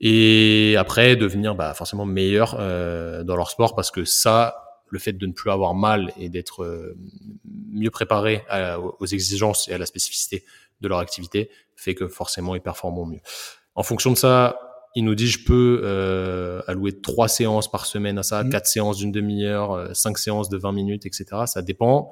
Et après, devenir bah, forcément meilleur euh, dans leur sport parce que ça, le fait de ne plus avoir mal et d'être euh, mieux préparé à- aux exigences et à la spécificité de leur activité fait que forcément ils performent mieux. En fonction de ça, il nous dit je peux euh, allouer trois séances par semaine à ça, Mhm. quatre séances d'une demi-heure, euh, cinq séances de 20 minutes, etc. Ça dépend.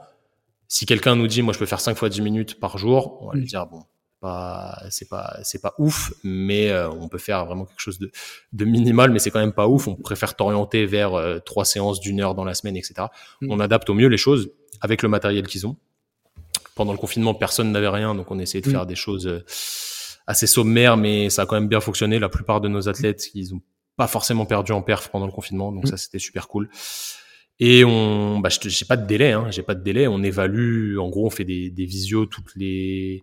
Si quelqu'un nous dit moi je peux faire cinq fois 10 minutes par jour, on va lui Mhm. dire bon pas c'est pas c'est pas ouf mais euh, on peut faire vraiment quelque chose de, de minimal mais c'est quand même pas ouf on préfère t'orienter vers euh, trois séances d'une heure dans la semaine etc Mhm. on adapte au mieux les choses avec le matériel qu'ils ont pendant le confinement personne n'avait rien donc on essayait de faire des choses euh, assez sommaires mais ça a quand même bien fonctionné la plupart de nos athlètes ils ont pas forcément perdu en perf pendant le confinement donc Mhm. ça c'était super cool et on, bah, j'ai pas de délai, hein, j'ai pas de délai. On évalue, en gros, on fait des, des visios toutes les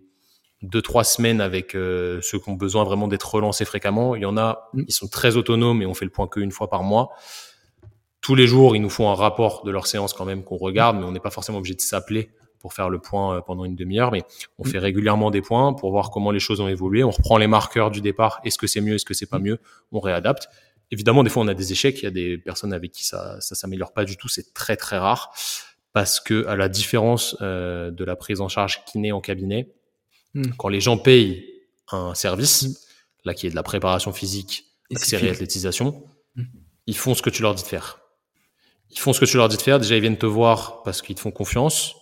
deux trois semaines avec euh, ceux qui ont besoin vraiment d'être relancés fréquemment. Il y en a, Mm. ils sont très autonomes et on fait le point qu'une fois par mois. Tous les jours, ils nous font un rapport de leur séance quand même qu'on regarde, mais on n'est pas forcément obligé de s'appeler pour faire le point pendant une demi-heure, mais on Mm. fait régulièrement des points pour voir comment les choses ont évolué. On reprend les marqueurs du départ. Est-ce que c'est mieux Est-ce que c'est pas Mm. mieux On réadapte. Évidemment, des fois, on a des échecs. Il y a des personnes avec qui ça ça s'améliore pas du tout. C'est très très rare parce que à la différence euh, de la prise en charge kiné en cabinet, Mm. quand les gens payent un service, Mm. là qui est de la préparation physique, fini. réathlétisation, Mm. ils font ce que tu leur dis de faire. Ils font ce que tu leur dis de faire. Déjà, ils viennent te voir parce qu'ils te font confiance.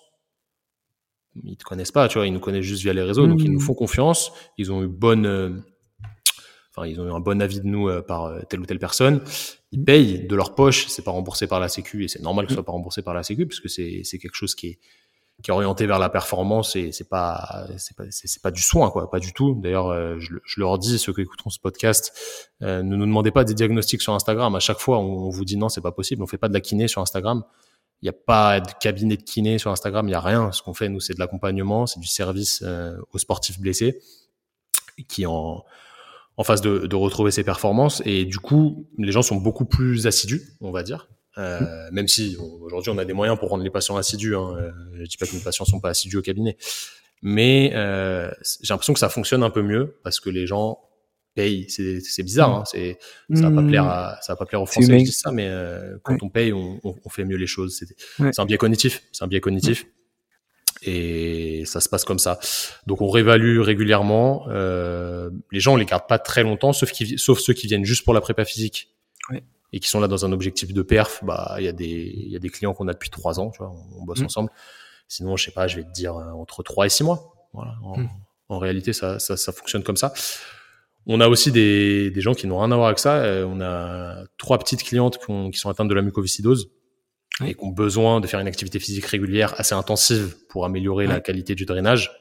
Ils te connaissent pas, tu vois. Ils nous connaissent juste via les réseaux, donc ils nous font confiance. Ils ont eu bonne, euh, enfin, ils ont eu un bon avis de nous euh, par euh, telle ou telle personne. Ils payent de leur poche. C'est pas remboursé par la Sécu et c'est normal que ce soit pas remboursé par la Sécu puisque c'est c'est quelque chose qui est qui est orienté vers la performance et c'est pas c'est pas c'est c'est pas du soin quoi pas du tout d'ailleurs je, je leur dis ceux qui écouteront ce podcast ne nous demandez pas des diagnostics sur Instagram à chaque fois on, on vous dit non c'est pas possible on fait pas de la kiné sur Instagram il n'y a pas de cabinet de kiné sur Instagram il y a rien ce qu'on fait nous c'est de l'accompagnement c'est du service euh, aux sportifs blessés qui en en phase de, de retrouver ses performances et du coup les gens sont beaucoup plus assidus on va dire euh, même si aujourd'hui on a des moyens pour rendre les patients assidus. Hein. Euh, je dis pas que nos patients sont pas assidus au cabinet, mais euh, j'ai l'impression que ça fonctionne un peu mieux parce que les gens C'est bizarre, hein. c'est ça va pas plaire à ça va pas plaire aux Français. humain. Je dis ça, mais euh, quand Ouais. on paye, on, on, on fait mieux les choses. C'est Ouais. un biais cognitif. C'est un biais cognitif. Et ça se passe comme ça. Donc on réévalue régulièrement. Euh, les gens on les garde pas très longtemps, sauf, qui, sauf ceux qui viennent juste pour la prépa physique Ouais. et qui sont là dans un objectif de perf. Bah il y a des il y a des clients qu'on a depuis trois ans, tu vois, on, on bosse Mm. ensemble. Sinon je sais pas, je vais te dire euh, entre trois et six mois. Voilà. En, en réalité ça, ça ça fonctionne comme ça. On a aussi des, des gens qui n'ont rien à voir avec ça. Euh, on a trois petites clientes qui, ont- qui sont atteintes de la mucoviscidose et qui ont besoin de faire une activité physique régulière assez intensive pour améliorer la qualité du drainage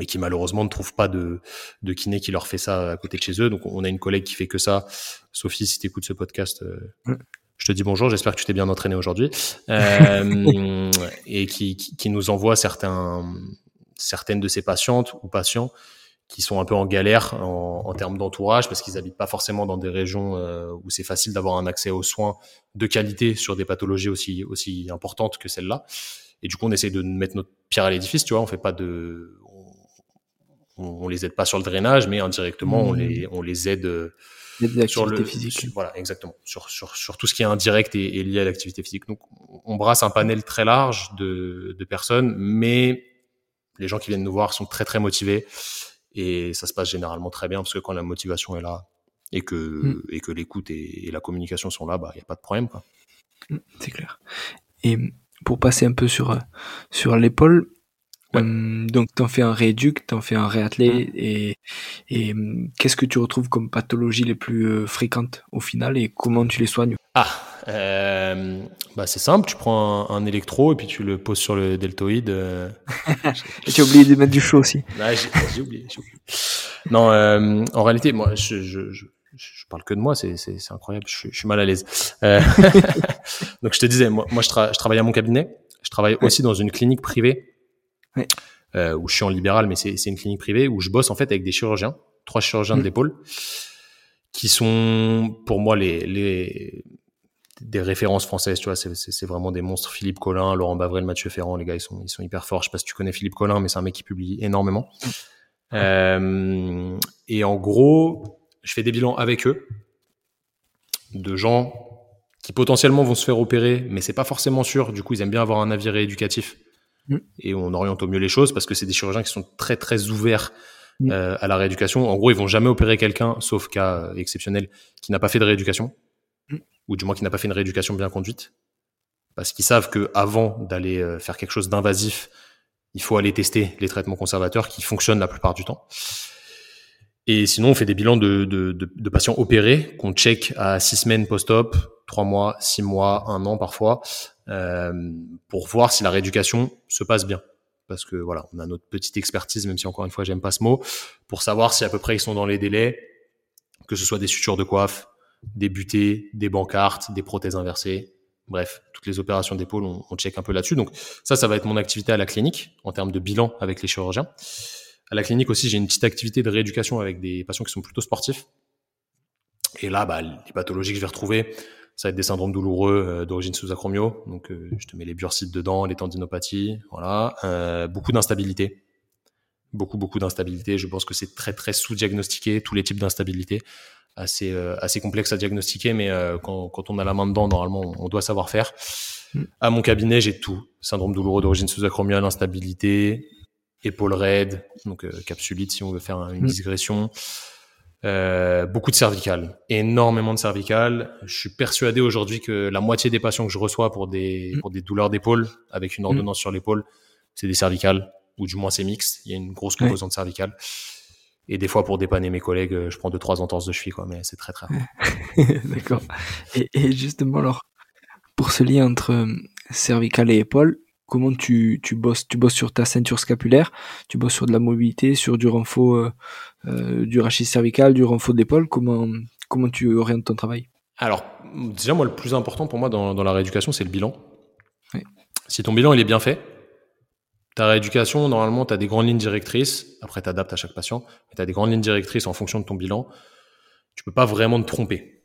et qui malheureusement ne trouvent pas de, de kiné qui leur fait ça à côté de chez eux. Donc on a une collègue qui fait que ça. Sophie, si tu écoutes ce podcast, euh, je te dis bonjour, j'espère que tu t'es bien entraîné aujourd'hui. Euh, et qui, qui, qui nous envoie certains, certaines de ses patientes ou patients qui sont un peu en galère en, en termes d'entourage parce qu'ils habitent pas forcément dans des régions euh, où c'est facile d'avoir un accès aux soins de qualité sur des pathologies aussi aussi importantes que celle-là. Et du coup, on essaie de mettre notre pierre à l'édifice, tu vois. On fait pas de, on, on les aide pas sur le drainage, mais indirectement, on Mmh. les on les aide euh, sur le physiques. sur- voilà exactement sur, sur sur tout ce qui est indirect et, et lié à l'activité physique donc on brasse un panel très large de de personnes mais les gens qui viennent nous voir sont très très motivés et ça se passe généralement très bien parce que quand la motivation est là et que Mm. et que l'écoute et, et la communication sont là bah il y a pas de problème quoi Mm, C'est clair. Et pour passer un peu sur, euh, sur l'épaule, Ouais. hum, donc t'en fais un rééduc, t'en fais un réathlé, Mm. et, et qu'est-ce que tu retrouves comme pathologies les plus euh, fréquentes au final et comment tu les soignes? Ah euh, bah c'est simple tu prends un, un électro et puis tu le poses sur le deltoïde euh, as oublié de mettre du chaud aussi. Ah, j'ai j'ai oublié, j'ai oublié. Non, euh, en réalité, moi, je, je, je, je parle que de moi, c'est, incroyable, je, suis- mal à l'aise. Euh, donc, je te disais, moi, moi je, tra- je travaille à mon cabinet, je travaille aussi dans une clinique privée, où je suis en libéral, mais c'est, c'est une clinique privée où je bosse en fait avec des chirurgiens, trois chirurgiens Mm. de l'épaule, qui sont pour moi les, les des références françaises, tu vois, c'est, vraiment des monstres. Philippe Collin, Laurent Bavrel, Mathieu Ferrand, les gars, ils sont, ils sont hyper forts. Je sais pas si tu connais Philippe Collin, mais c'est un mec qui publie énormément. Euh, et en gros, je fais des bilans avec eux de gens qui potentiellement vont se faire opérer, mais c'est pas forcément sûr. Du coup, ils aiment bien avoir un avis rééducatif Mm. et on oriente au mieux les choses parce que c'est des chirurgiens qui sont très très ouverts Mm. euh, à la rééducation. En gros, ils vont jamais opérer quelqu'un, sauf cas euh, exceptionnel, qui n'a pas fait de rééducation. Ou du moins qui n'a pas fait une rééducation bien conduite, parce qu'ils savent que avant d'aller euh, faire quelque chose d'invasif, il faut aller tester les traitements conservateurs qui fonctionnent la plupart du temps. Et sinon, on fait des bilans de, de, de, de patients opérés qu'on check à six semaines post-op, trois mois, six mois, un an parfois, euh, pour voir si la rééducation se passe bien. Parce que voilà, on a notre petite expertise, même si encore une fois j'aime pas ce mot, pour savoir si à peu près ils sont dans les délais, que ce soit des sutures de coiffe, des butées, des bancartes, des prothèses inversées, bref, toutes les opérations d'épaule, on, on check un peu là-dessus. Donc ça, ça va être mon activité à la clinique en termes de bilan avec les chirurgiens. À la clinique aussi, j'ai une petite activité de rééducation avec des patients qui sont plutôt sportifs. Et là, bah, les pathologies que je vais retrouver, Ça va être des syndromes douloureux d'origine sous-acromio. Donc, je te mets les bursites dedans, les tendinopathies, voilà. beaucoup d'instabilité beaucoup beaucoup d'instabilité. Je pense que c'est très très sous-diagnostiqué tous les types d'instabilité, assez euh, assez complexe à diagnostiquer, mais euh, quand, quand on a la main dedans, normalement, on doit savoir faire. Mm. À mon cabinet, j'ai tout syndrome douloureux d'origine sous-acromiale, instabilité, épaule raide, donc euh, capsulite si on veut faire une mm. digression. Euh, beaucoup de cervical, énormément de cervical. Je suis persuadé aujourd'hui que la moitié des patients que je reçois pour des mm. pour des douleurs d'épaule avec une ordonnance sur l'épaule, c'est des cervicales ou du moins c'est mixte. Il y a une grosse composante cervicale. Et des fois, pour dépanner mes collègues, euh, je prends deux, trois entorses de cheville, quoi, mais c'est très, très rare. D'accord. Et, et, justement, alors, pour ce lien entre euh, cervical et épaule, comment tu, tu bosses? Tu bosses sur ta ceinture scapulaire, tu bosses sur de la mobilité, sur du renfort, euh, du rachis cervical, du renfort d'épaule. Comment, comment tu orientes ton travail? Alors, déjà, moi, le plus important pour moi dans, dans la rééducation, c'est le bilan. Si ton bilan il est bien fait, ta rééducation, normalement, tu as des grandes lignes directrices. Après, tu adaptes à chaque patient. Mais tu as des grandes lignes directrices en fonction de ton bilan. Tu peux pas vraiment te tromper.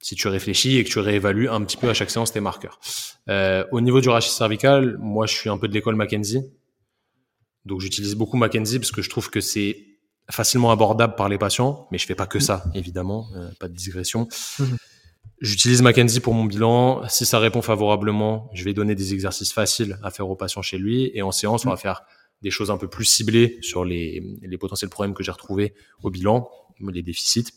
Si tu réfléchis et que tu réévalues un petit peu à chaque séance tes marqueurs. Euh, au niveau du rachis cervical, moi, je suis un peu de l'école Mackenzie. Donc, j'utilise beaucoup Mackenzie parce que je trouve que c'est facilement abordable par les patients. Mais je fais pas que ça, évidemment. Euh, pas de digression. J'utilise Mackenzie pour mon bilan. Si ça répond favorablement, je vais donner des exercices faciles à faire au patient chez lui. Et en séance, on va faire des choses un peu plus ciblées sur les, les potentiels problèmes que j'ai retrouvés au bilan, les déficits.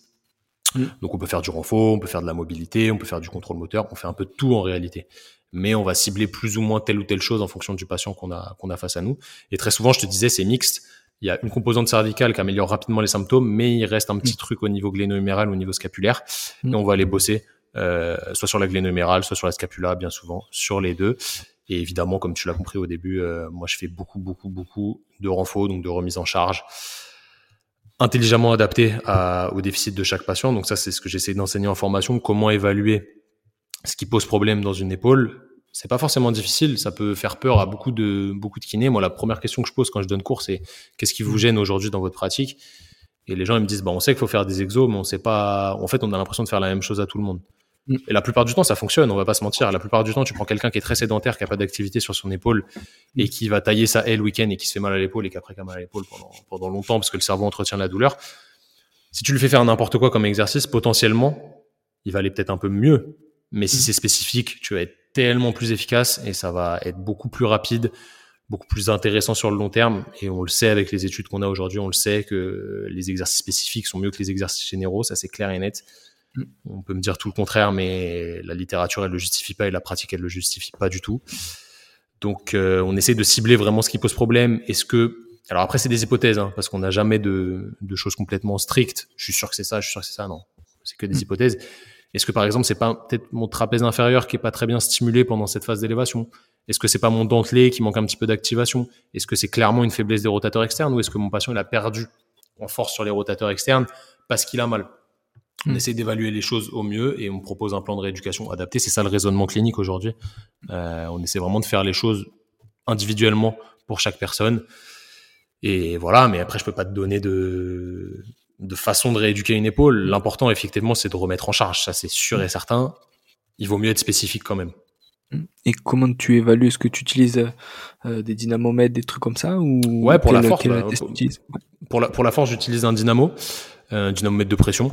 Mm. Donc on peut faire du renfort, on peut faire de la mobilité, on peut faire du contrôle moteur, on fait un peu de tout en réalité. Mais on va cibler plus ou moins telle ou telle chose en fonction du patient qu'on a, qu'on a face à nous. Et très souvent, je te disais, c'est mixte. Il y a une composante cervicale qui améliore rapidement les symptômes, mais il reste un petit mm. truc au niveau gléno-huméral, au niveau scapulaire. Mm. Et on va aller bosser euh, soit sur la glénomérale, soit sur la scapula, bien souvent, sur les deux. Et évidemment, comme tu l'as compris au début, euh, moi je fais beaucoup, beaucoup, beaucoup de renfort, donc de remise en charge intelligemment adapté au déficit de chaque patient. Donc ça, c'est ce que j'essaie d'enseigner en formation. Comment évaluer ce qui pose problème dans une épaule? C'est pas forcément difficile. Ça peut faire peur à beaucoup de beaucoup de kinés. Moi, la première question que je pose quand je donne cours, c'est qu'est-ce qui vous gêne aujourd'hui dans votre pratique? Et les gens ils me disent, bon, on sait qu'il faut faire des exos, mais on sait pas. En fait, on a l'impression de faire la même chose à tout le monde. Et la plupart du temps, ça fonctionne, on va pas se mentir. La plupart du temps, tu prends quelqu'un qui est très sédentaire, qui a pas d'activité sur son épaule et qui va tailler sa haie le week-end et qui se fait mal à l'épaule et qui après a mal à l'épaule pendant, pendant longtemps parce que le cerveau entretient la douleur. Si tu lui fais faire n'importe quoi comme exercice, potentiellement, il va aller peut-être un peu mieux. Mais si mm. c'est spécifique, tu vas être tellement plus efficace et ça va être beaucoup plus rapide, beaucoup plus intéressant sur le long terme. Et on le sait avec les études qu'on a aujourd'hui, on le sait que les exercices spécifiques sont mieux que les exercices généraux, ça c'est clair et net. On peut me dire tout le contraire, mais la littérature, elle le justifie pas et la pratique, elle le justifie pas du tout. Donc, euh, on essaie de cibler vraiment ce qui pose problème. Est-ce que, alors après, c'est des hypothèses, hein, parce qu'on n'a jamais de, choses complètement strictes. Je suis sûr que c'est ça, je suis sûr que c'est ça. Non, c'est que des mm. hypothèses. Est-ce que par exemple, c'est pas peut-être mon trapèze inférieur qui est pas très bien stimulé pendant cette phase d'élévation? Est-ce que c'est pas mon dentelé qui manque un petit peu d'activation? Est-ce que c'est clairement une faiblesse des rotateurs externes ou est-ce que mon patient il a perdu en force sur les rotateurs externes parce qu'il a mal? On hmm. essaie d'évaluer les choses au mieux et on propose un plan de rééducation adapté. C'est ça le raisonnement clinique aujourd'hui. Euh, on essaie vraiment de faire les choses individuellement pour chaque personne. Et voilà, mais après, je peux pas te donner de, de façon de rééduquer une épaule. L'important, effectivement, c'est de remettre en charge. Ça, c'est sûr et certain. Il vaut mieux être spécifique quand même. Et comment tu évalues? Est-ce que tu utilises euh, des dynamomètres, des trucs comme ça ou Ouais, pour la force. Bah, pour, la, pour la force, j'utilise un dynamo, un dynamomètre de pression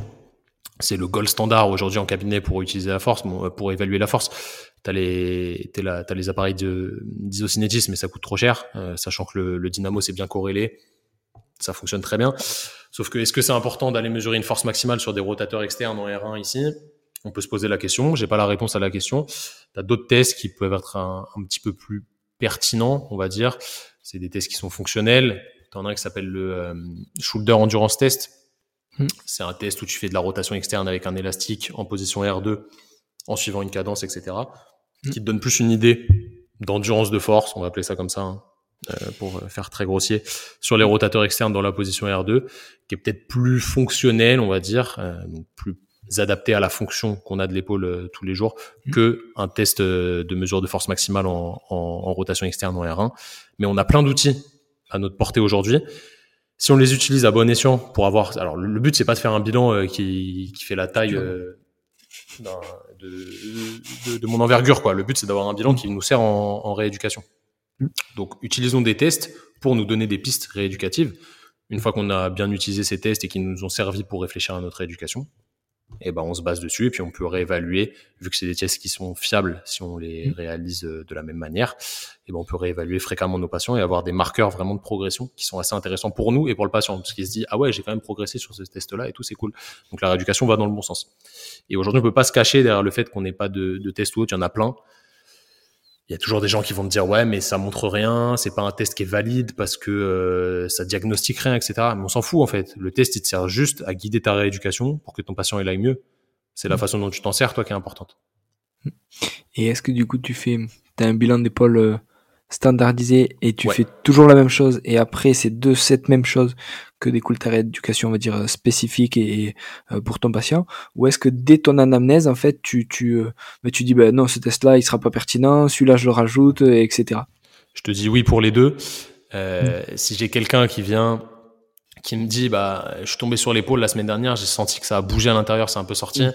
c'est le gold standard aujourd'hui en cabinet pour utiliser la force, pour évaluer la force. T'as les, as les appareils d'isocinétisme, mais ça coûte trop cher, euh, sachant que le, dynamo c'est bien corrélé, ça fonctionne très bien. Sauf que est-ce que c'est important d'aller mesurer une force maximale sur des rotateurs externes en R1 ici? On peut se poser la question. J'ai pas la réponse à la question. T'as d'autres tests qui peuvent être un, petit peu plus pertinents, on va dire. C'est des tests qui sont fonctionnels. T'en as un qui s'appelle le euh, Shoulder Endurance Test Hmm. C'est un test où tu fais de la rotation externe avec un élastique en position R2 en suivant une cadence, etc. Hmm. Qui te donne plus une idée d'endurance de force, on va appeler ça comme ça, hein, euh, pour faire très grossier, sur les rotateurs externes dans la position R2, qui est peut-être plus fonctionnel, on va dire, euh, donc plus adapté à la fonction qu'on a de l'épaule euh, tous les jours, hmm. que un test de mesure de force maximale en, en, en rotation externe en R1. Mais on a plein d'outils à notre portée aujourd'hui si on les utilise à bon escient pour avoir, alors le, but c'est pas de faire un bilan euh, qui, qui fait la taille, euh, de, de, mon envergure. Quoi. Le but, c'est d'avoir un bilan qui nous sert en, en rééducation. Mm. Donc, utilisons des tests pour nous donner des pistes rééducatives. Une fois qu'on a bien utilisé ces tests et qu'ils nous ont servi pour réfléchir à notre éducation, et ben on se base dessus et puis on peut réévaluer vu que c'est des tests qui sont fiables si on les mm. réalise euh, de la même manière et ben on peut réévaluer fréquemment nos patients et avoir des marqueurs vraiment de progression qui sont assez intéressants pour nous et pour le patient parce qu'il se dit ah ouais j'ai quand même progressé sur ce test là et tout c'est cool donc la rééducation va dans le bon sens. Et aujourd'hui on peut pas se cacher derrière le fait qu'on n'ait pas de, de test ou autre il y en a plein il y a toujours des gens qui vont me dire ouais mais ça montre rien, c'est pas un test qui est valide parce que euh, ça diagnostique rien, etc. Mais on s'en fout en fait. Le test il te sert juste à guider ta rééducation pour que ton patient il aille mieux. C'est la mm. façon dont tu t'en sers toi qui est importante. Et est-ce que du coup tu fais, as un bilan d'épaule euh, standardisé et tu fais toujours la même chose et après c'est de cette même chose que découle ta rééducation on va dire spécifique et, euh, pour ton patient. Ou est-ce que dès ton anamnèse en fait tu tu euh, bah, tu dis ben non ce test là il sera pas pertinent celui-là je le rajoute etc je te dis oui pour les deux. Euh, mm. si j'ai quelqu'un qui vient qui me dit bah je suis tombé sur l'épaule la semaine dernière j'ai senti que ça a bougé à l'intérieur c'est un peu sorti. Mm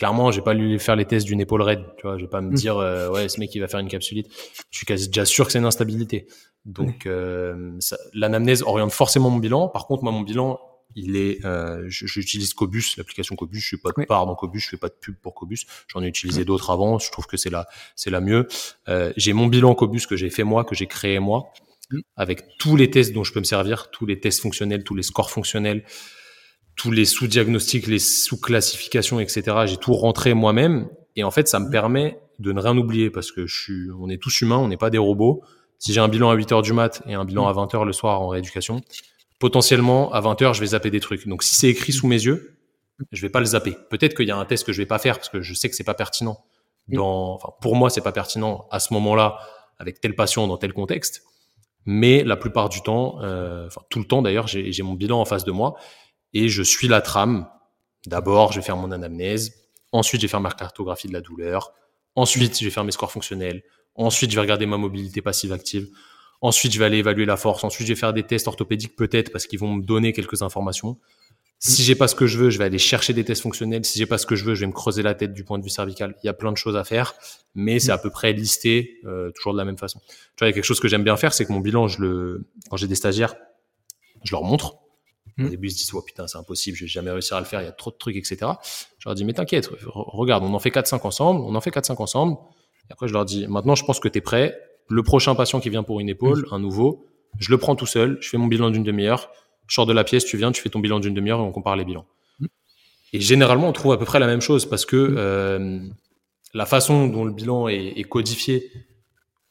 clairement, je vais pas lui faire les tests d'une épaule raide, tu vois, je vais pas me mm. dire euh, ouais, ce mec il va faire une capsulite. Je suis quasi déjà sûr que c'est une instabilité. Donc euh, l'anamnèse oriente forcément mon bilan. Par contre, moi mon bilan, il est euh, j'utilise Cobus, l'application Cobus, je suis pas de part dans Cobus, je fais pas de pub pour Cobus. J'en ai utilisé d'autres avant, je trouve que c'est la c'est la mieux. Euh, j'ai mon bilan Cobus que j'ai fait moi, que j'ai créé moi mm. avec tous les tests dont je peux me servir, tous les tests fonctionnels, tous les scores fonctionnels, tous les sous-diagnostics, les sous-classifications, etc. J'ai tout rentré moi-même. Et en fait, ça me permet de ne rien oublier parce que je suis, on est tous humains, on n'est pas des robots. Si j'ai un bilan à 8 heures du mat et un bilan à 20 heures le soir en rééducation, potentiellement, à 20 heures, je vais zapper des trucs. Donc, si c'est écrit sous mes yeux, je vais pas le zapper. Peut-être qu'il y a un test que je vais pas faire parce que je sais que c'est pas pertinent. Mmh. Dans, enfin, pour moi, c'est pas pertinent à ce moment-là avec tel patient dans tel contexte. Mais la plupart du temps, euh, enfin tout le temps d'ailleurs, j'ai mon bilan en face de moi et je suis la trame. D'abord, je vais faire mon anamnèse. Ensuite, je vais faire ma cartographie de la douleur. Ensuite, je vais faire mes scores fonctionnels. Ensuite, je vais regarder ma mobilité passive-active. Ensuite, je vais aller évaluer la force. Ensuite, je vais faire des tests orthopédiques peut-être parce qu'ils vont me donner quelques informations. Si j'ai pas ce que je veux, je vais aller chercher des tests fonctionnels. Si j'ai pas ce que je veux, je vais me creuser la tête du point de vue cervical. Il y a plein de choses à faire, mais c'est à peu près listé euh, toujours de la même façon. Tu vois, il y a quelque chose que j'aime bien faire, c'est que mon bilan, je le, quand j'ai des stagiaires, je leur montre. Au hmm. début, ils se disent, oh putain, c'est impossible, je vais jamais réussir à le faire, il y a trop de trucs, etc. Je leur dis, mais t'inquiète, regarde, on en fait 4-5 ensemble, on en fait 4-5 ensemble. Et après, je leur dis, maintenant, je pense que tu es prêt. Le prochain patient qui vient pour une épaule, hmm. un nouveau, je le prends tout seul, je fais mon bilan d'une demi-heure, je sors de la pièce, tu viens, tu fais ton bilan d'une demi-heure et on compare les bilans. Hmm. Et généralement, on trouve à peu près la même chose parce que euh, la façon dont le bilan est, est codifié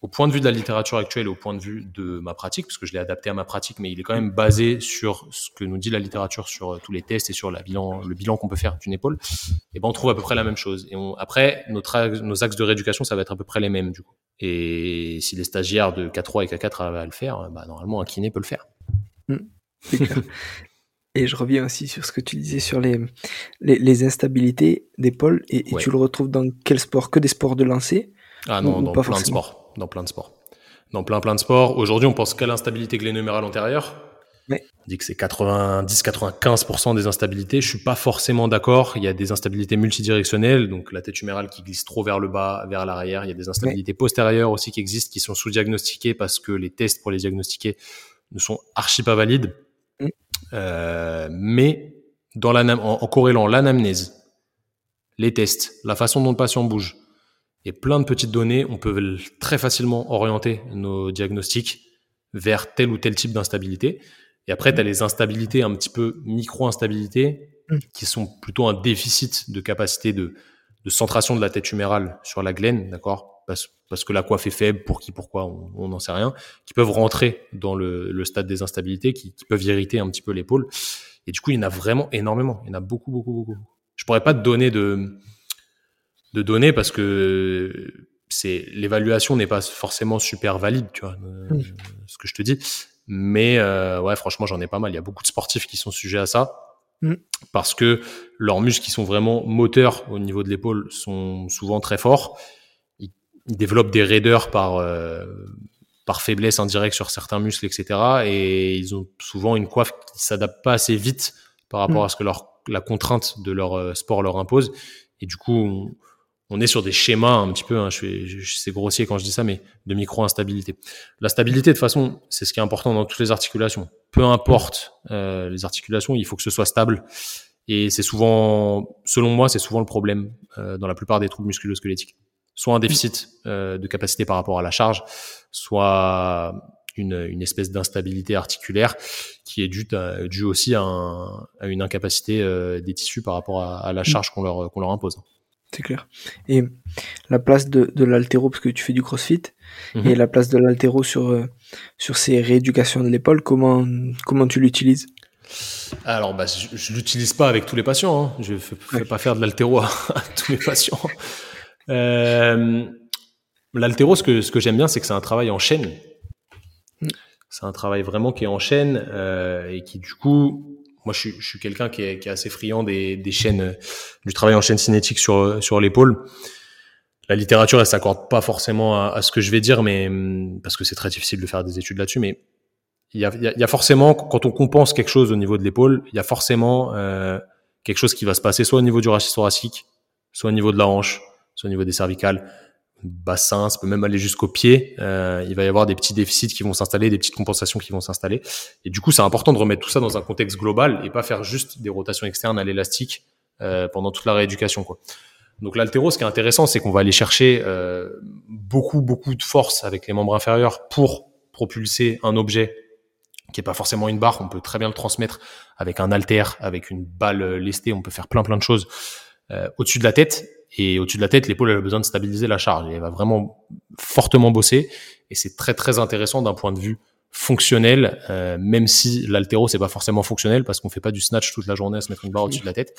au point de vue de la littérature actuelle et au point de vue de ma pratique, parce que je l'ai adapté à ma pratique, mais il est quand même basé sur ce que nous dit la littérature sur euh, tous les tests et sur la bilan, le bilan qu'on peut faire d'une épaule, et ben on trouve à peu près la même chose. Et on, après, notre, nos axes de rééducation, ça va être à peu près les mêmes du coup. Et si les stagiaires de K3 et K4 arrivent à le faire, bah, normalement un kiné peut le faire. Mmh, et je reviens aussi sur ce que tu disais sur les, les, les instabilités d'épaule, et, tu le retrouves dans quel sport? Que des sports de lancer? Ah non, dans plein de sports dans plein de sports. Dans plein plein de sports. Aujourd'hui, on pense qu'à l'instabilité glénomérale antérieure. On dit que c'est 90-95% des instabilités. Je suis pas forcément d'accord. Il y a des instabilités multidirectionnelles, donc la tête humérale qui glisse trop vers le bas, vers l'arrière. Il y a des instabilités postérieures aussi qui existent, qui sont sous-diagnostiquées parce que les tests pour les diagnostiquer ne sont archi pas valides. Euh, mais dans en corrélant l'anamnèse, les tests, la façon dont le patient bouge, et plein de petites données, on peut très facilement orienter nos diagnostics vers tel ou tel type d'instabilité. Et après, tu as les instabilités un petit peu micro-instabilités mm. qui sont plutôt un déficit de capacité de, de centration de la tête humérale sur la glaine, d'accord? Parce, parce, que la coiffe est faible, pour qui, pourquoi, on n'en sait rien, qui peuvent rentrer dans le, le stade des instabilités, qui, qui, peuvent irriter un petit peu l'épaule. Et du coup, il y en a vraiment énormément. Il y en a beaucoup, beaucoup, beaucoup. Je pourrais pas te donner de, de données parce que c'est l'évaluation n'est pas forcément super valide, tu vois, euh, ce que je te dis. Mais euh, ouais, franchement, j'en ai pas mal. Il y a beaucoup de sportifs qui sont sujets à ça mm. parce que leurs muscles qui sont vraiment moteurs au niveau de l'épaule sont souvent très forts. Ils, développent des raideurs par euh, par faiblesse indirecte sur certains muscles, etc. Et ils ont souvent une coiffe qui s'adapte pas assez vite par rapport mm. à ce que leur la contrainte de leur sport leur impose Et du coup, on, est sur des schémas un petit peu, hein, je, je, c'est grossier quand je dis ça, mais de micro-instabilité. La stabilité, de toute façon, c'est ce qui est important dans toutes les articulations. Peu importe euh, les articulations, il faut que ce soit stable. Et c'est souvent, selon moi, c'est souvent le problème euh, dans la plupart des troubles musculo-squelettiques. Soit un déficit euh, de capacité par rapport à la charge, soit une, une espèce d'instabilité articulaire qui est due, due aussi à, un, à, une incapacité euh, des tissus par rapport à, à la charge qu'on leur, qu'on leur impose. C'est clair. Et la place de, de l'altéro, parce que tu fais du crossfit, Mhm. et la place de l'altéro sur, euh, sur ces rééducations de l'épaule, comment, comment tu l'utilises? Alors, bah, je, je l'utilise pas avec tous les patients. Hein. Je fais, fais pas faire de l'altéro à, à, tous mes patients. Euh, l'altéro, ce que, ce que j'aime bien, c'est que c'est un travail en chaîne. C'est un travail vraiment qui est en chaîne euh, et qui, du coup, moi, je je suis quelqu'un qui est, qui est assez friand des, des chaînes, du travail en chaîne cinétique sur, sur l'épaule. La littérature, elle s'accorde pas forcément à, à, ce que je vais dire, mais parce que c'est très difficile de faire des études là-dessus. Mais il y a, il y a, forcément, quand on compense quelque chose au niveau de l'épaule, il y a forcément euh, quelque chose qui va se passer soit au niveau du rachis thoracique, soit au niveau de la hanche, soit au niveau des cervicales, bassin, ça peut même aller jusqu'au pied. Euh, il va y avoir des petits déficits qui vont s'installer, des petites compensations qui vont s'installer. Et du coup, c'est important de remettre tout ça dans un contexte global et pas faire juste des rotations externes à l'élastique euh, pendant toute la rééducation. Quoi. Donc l'altéro, ce qui est intéressant, c'est qu'on va aller chercher euh, beaucoup, beaucoup de force avec les membres inférieurs pour propulser un objet qui est pas forcément une barre. On peut très bien le transmettre avec un halter, avec une balle lestée. On peut faire plein, plein de choses euh, au-dessus de la tête. Et au-dessus de la tête, l'épaule elle a besoin de stabiliser la charge. Et elle va vraiment fortement bosser. Et c'est très, très intéressant d'un point de vue fonctionnel, euh, même si l'altéro, c'est pas forcément fonctionnel parce qu'on fait pas du snatch toute la journée à se mettre une barre au-dessus de la tête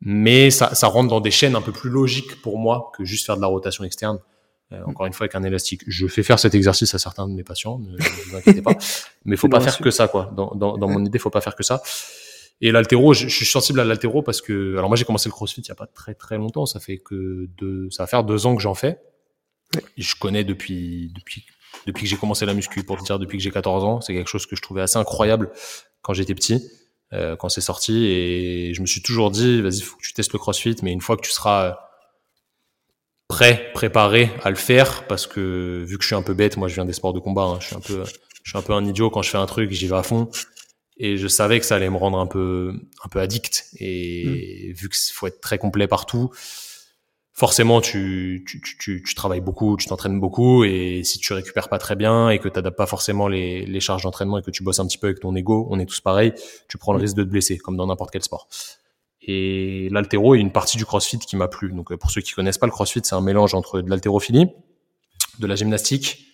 mais ça, ça rentre dans des chaînes un peu plus logiques pour moi que juste faire de la rotation externe. Euh, encore une fois avec un élastique. Je fais faire cet exercice à certains de mes patients, ne, ne vous inquiétez pas. Mais faut pas faire que ça, quoi. Dans, dans, dans mon idée, faut pas faire que ça. Et l'altéro, je, je, suis sensible à l'altéro parce que, alors moi j'ai commencé le CrossFit il y a pas très très longtemps. Ça fait que deux, ça va faire deux ans que j'en fais. Et je connais depuis depuis depuis que j'ai commencé la muscu, pour te dire depuis que j'ai 14 ans. C'est quelque chose que je trouvais assez incroyable quand j'étais petit euh, quand c'est sorti et je me suis toujours dit vas-y faut que tu testes le CrossFit mais une fois que tu seras prêt préparé à le faire parce que vu que je suis un peu bête moi je viens des sports de combat hein, je suis un peu je suis un peu un idiot quand je fais un truc j'y vais à fond et je savais que ça allait me rendre un peu un peu addict et mmh. vu qu'il faut être très complet partout forcément tu, tu, tu, tu travailles beaucoup, tu t'entraînes beaucoup et si tu récupères pas très bien et que tu pas forcément les, les charges d'entraînement et que tu bosses un petit peu avec ton ego, on est tous pareils, tu prends le risque de te blesser comme dans n'importe quel sport. Et l'altéro est une partie du crossfit qui m'a plu. Donc pour ceux qui connaissent pas le crossfit, c'est un mélange entre de l'haltérophilie, de la gymnastique,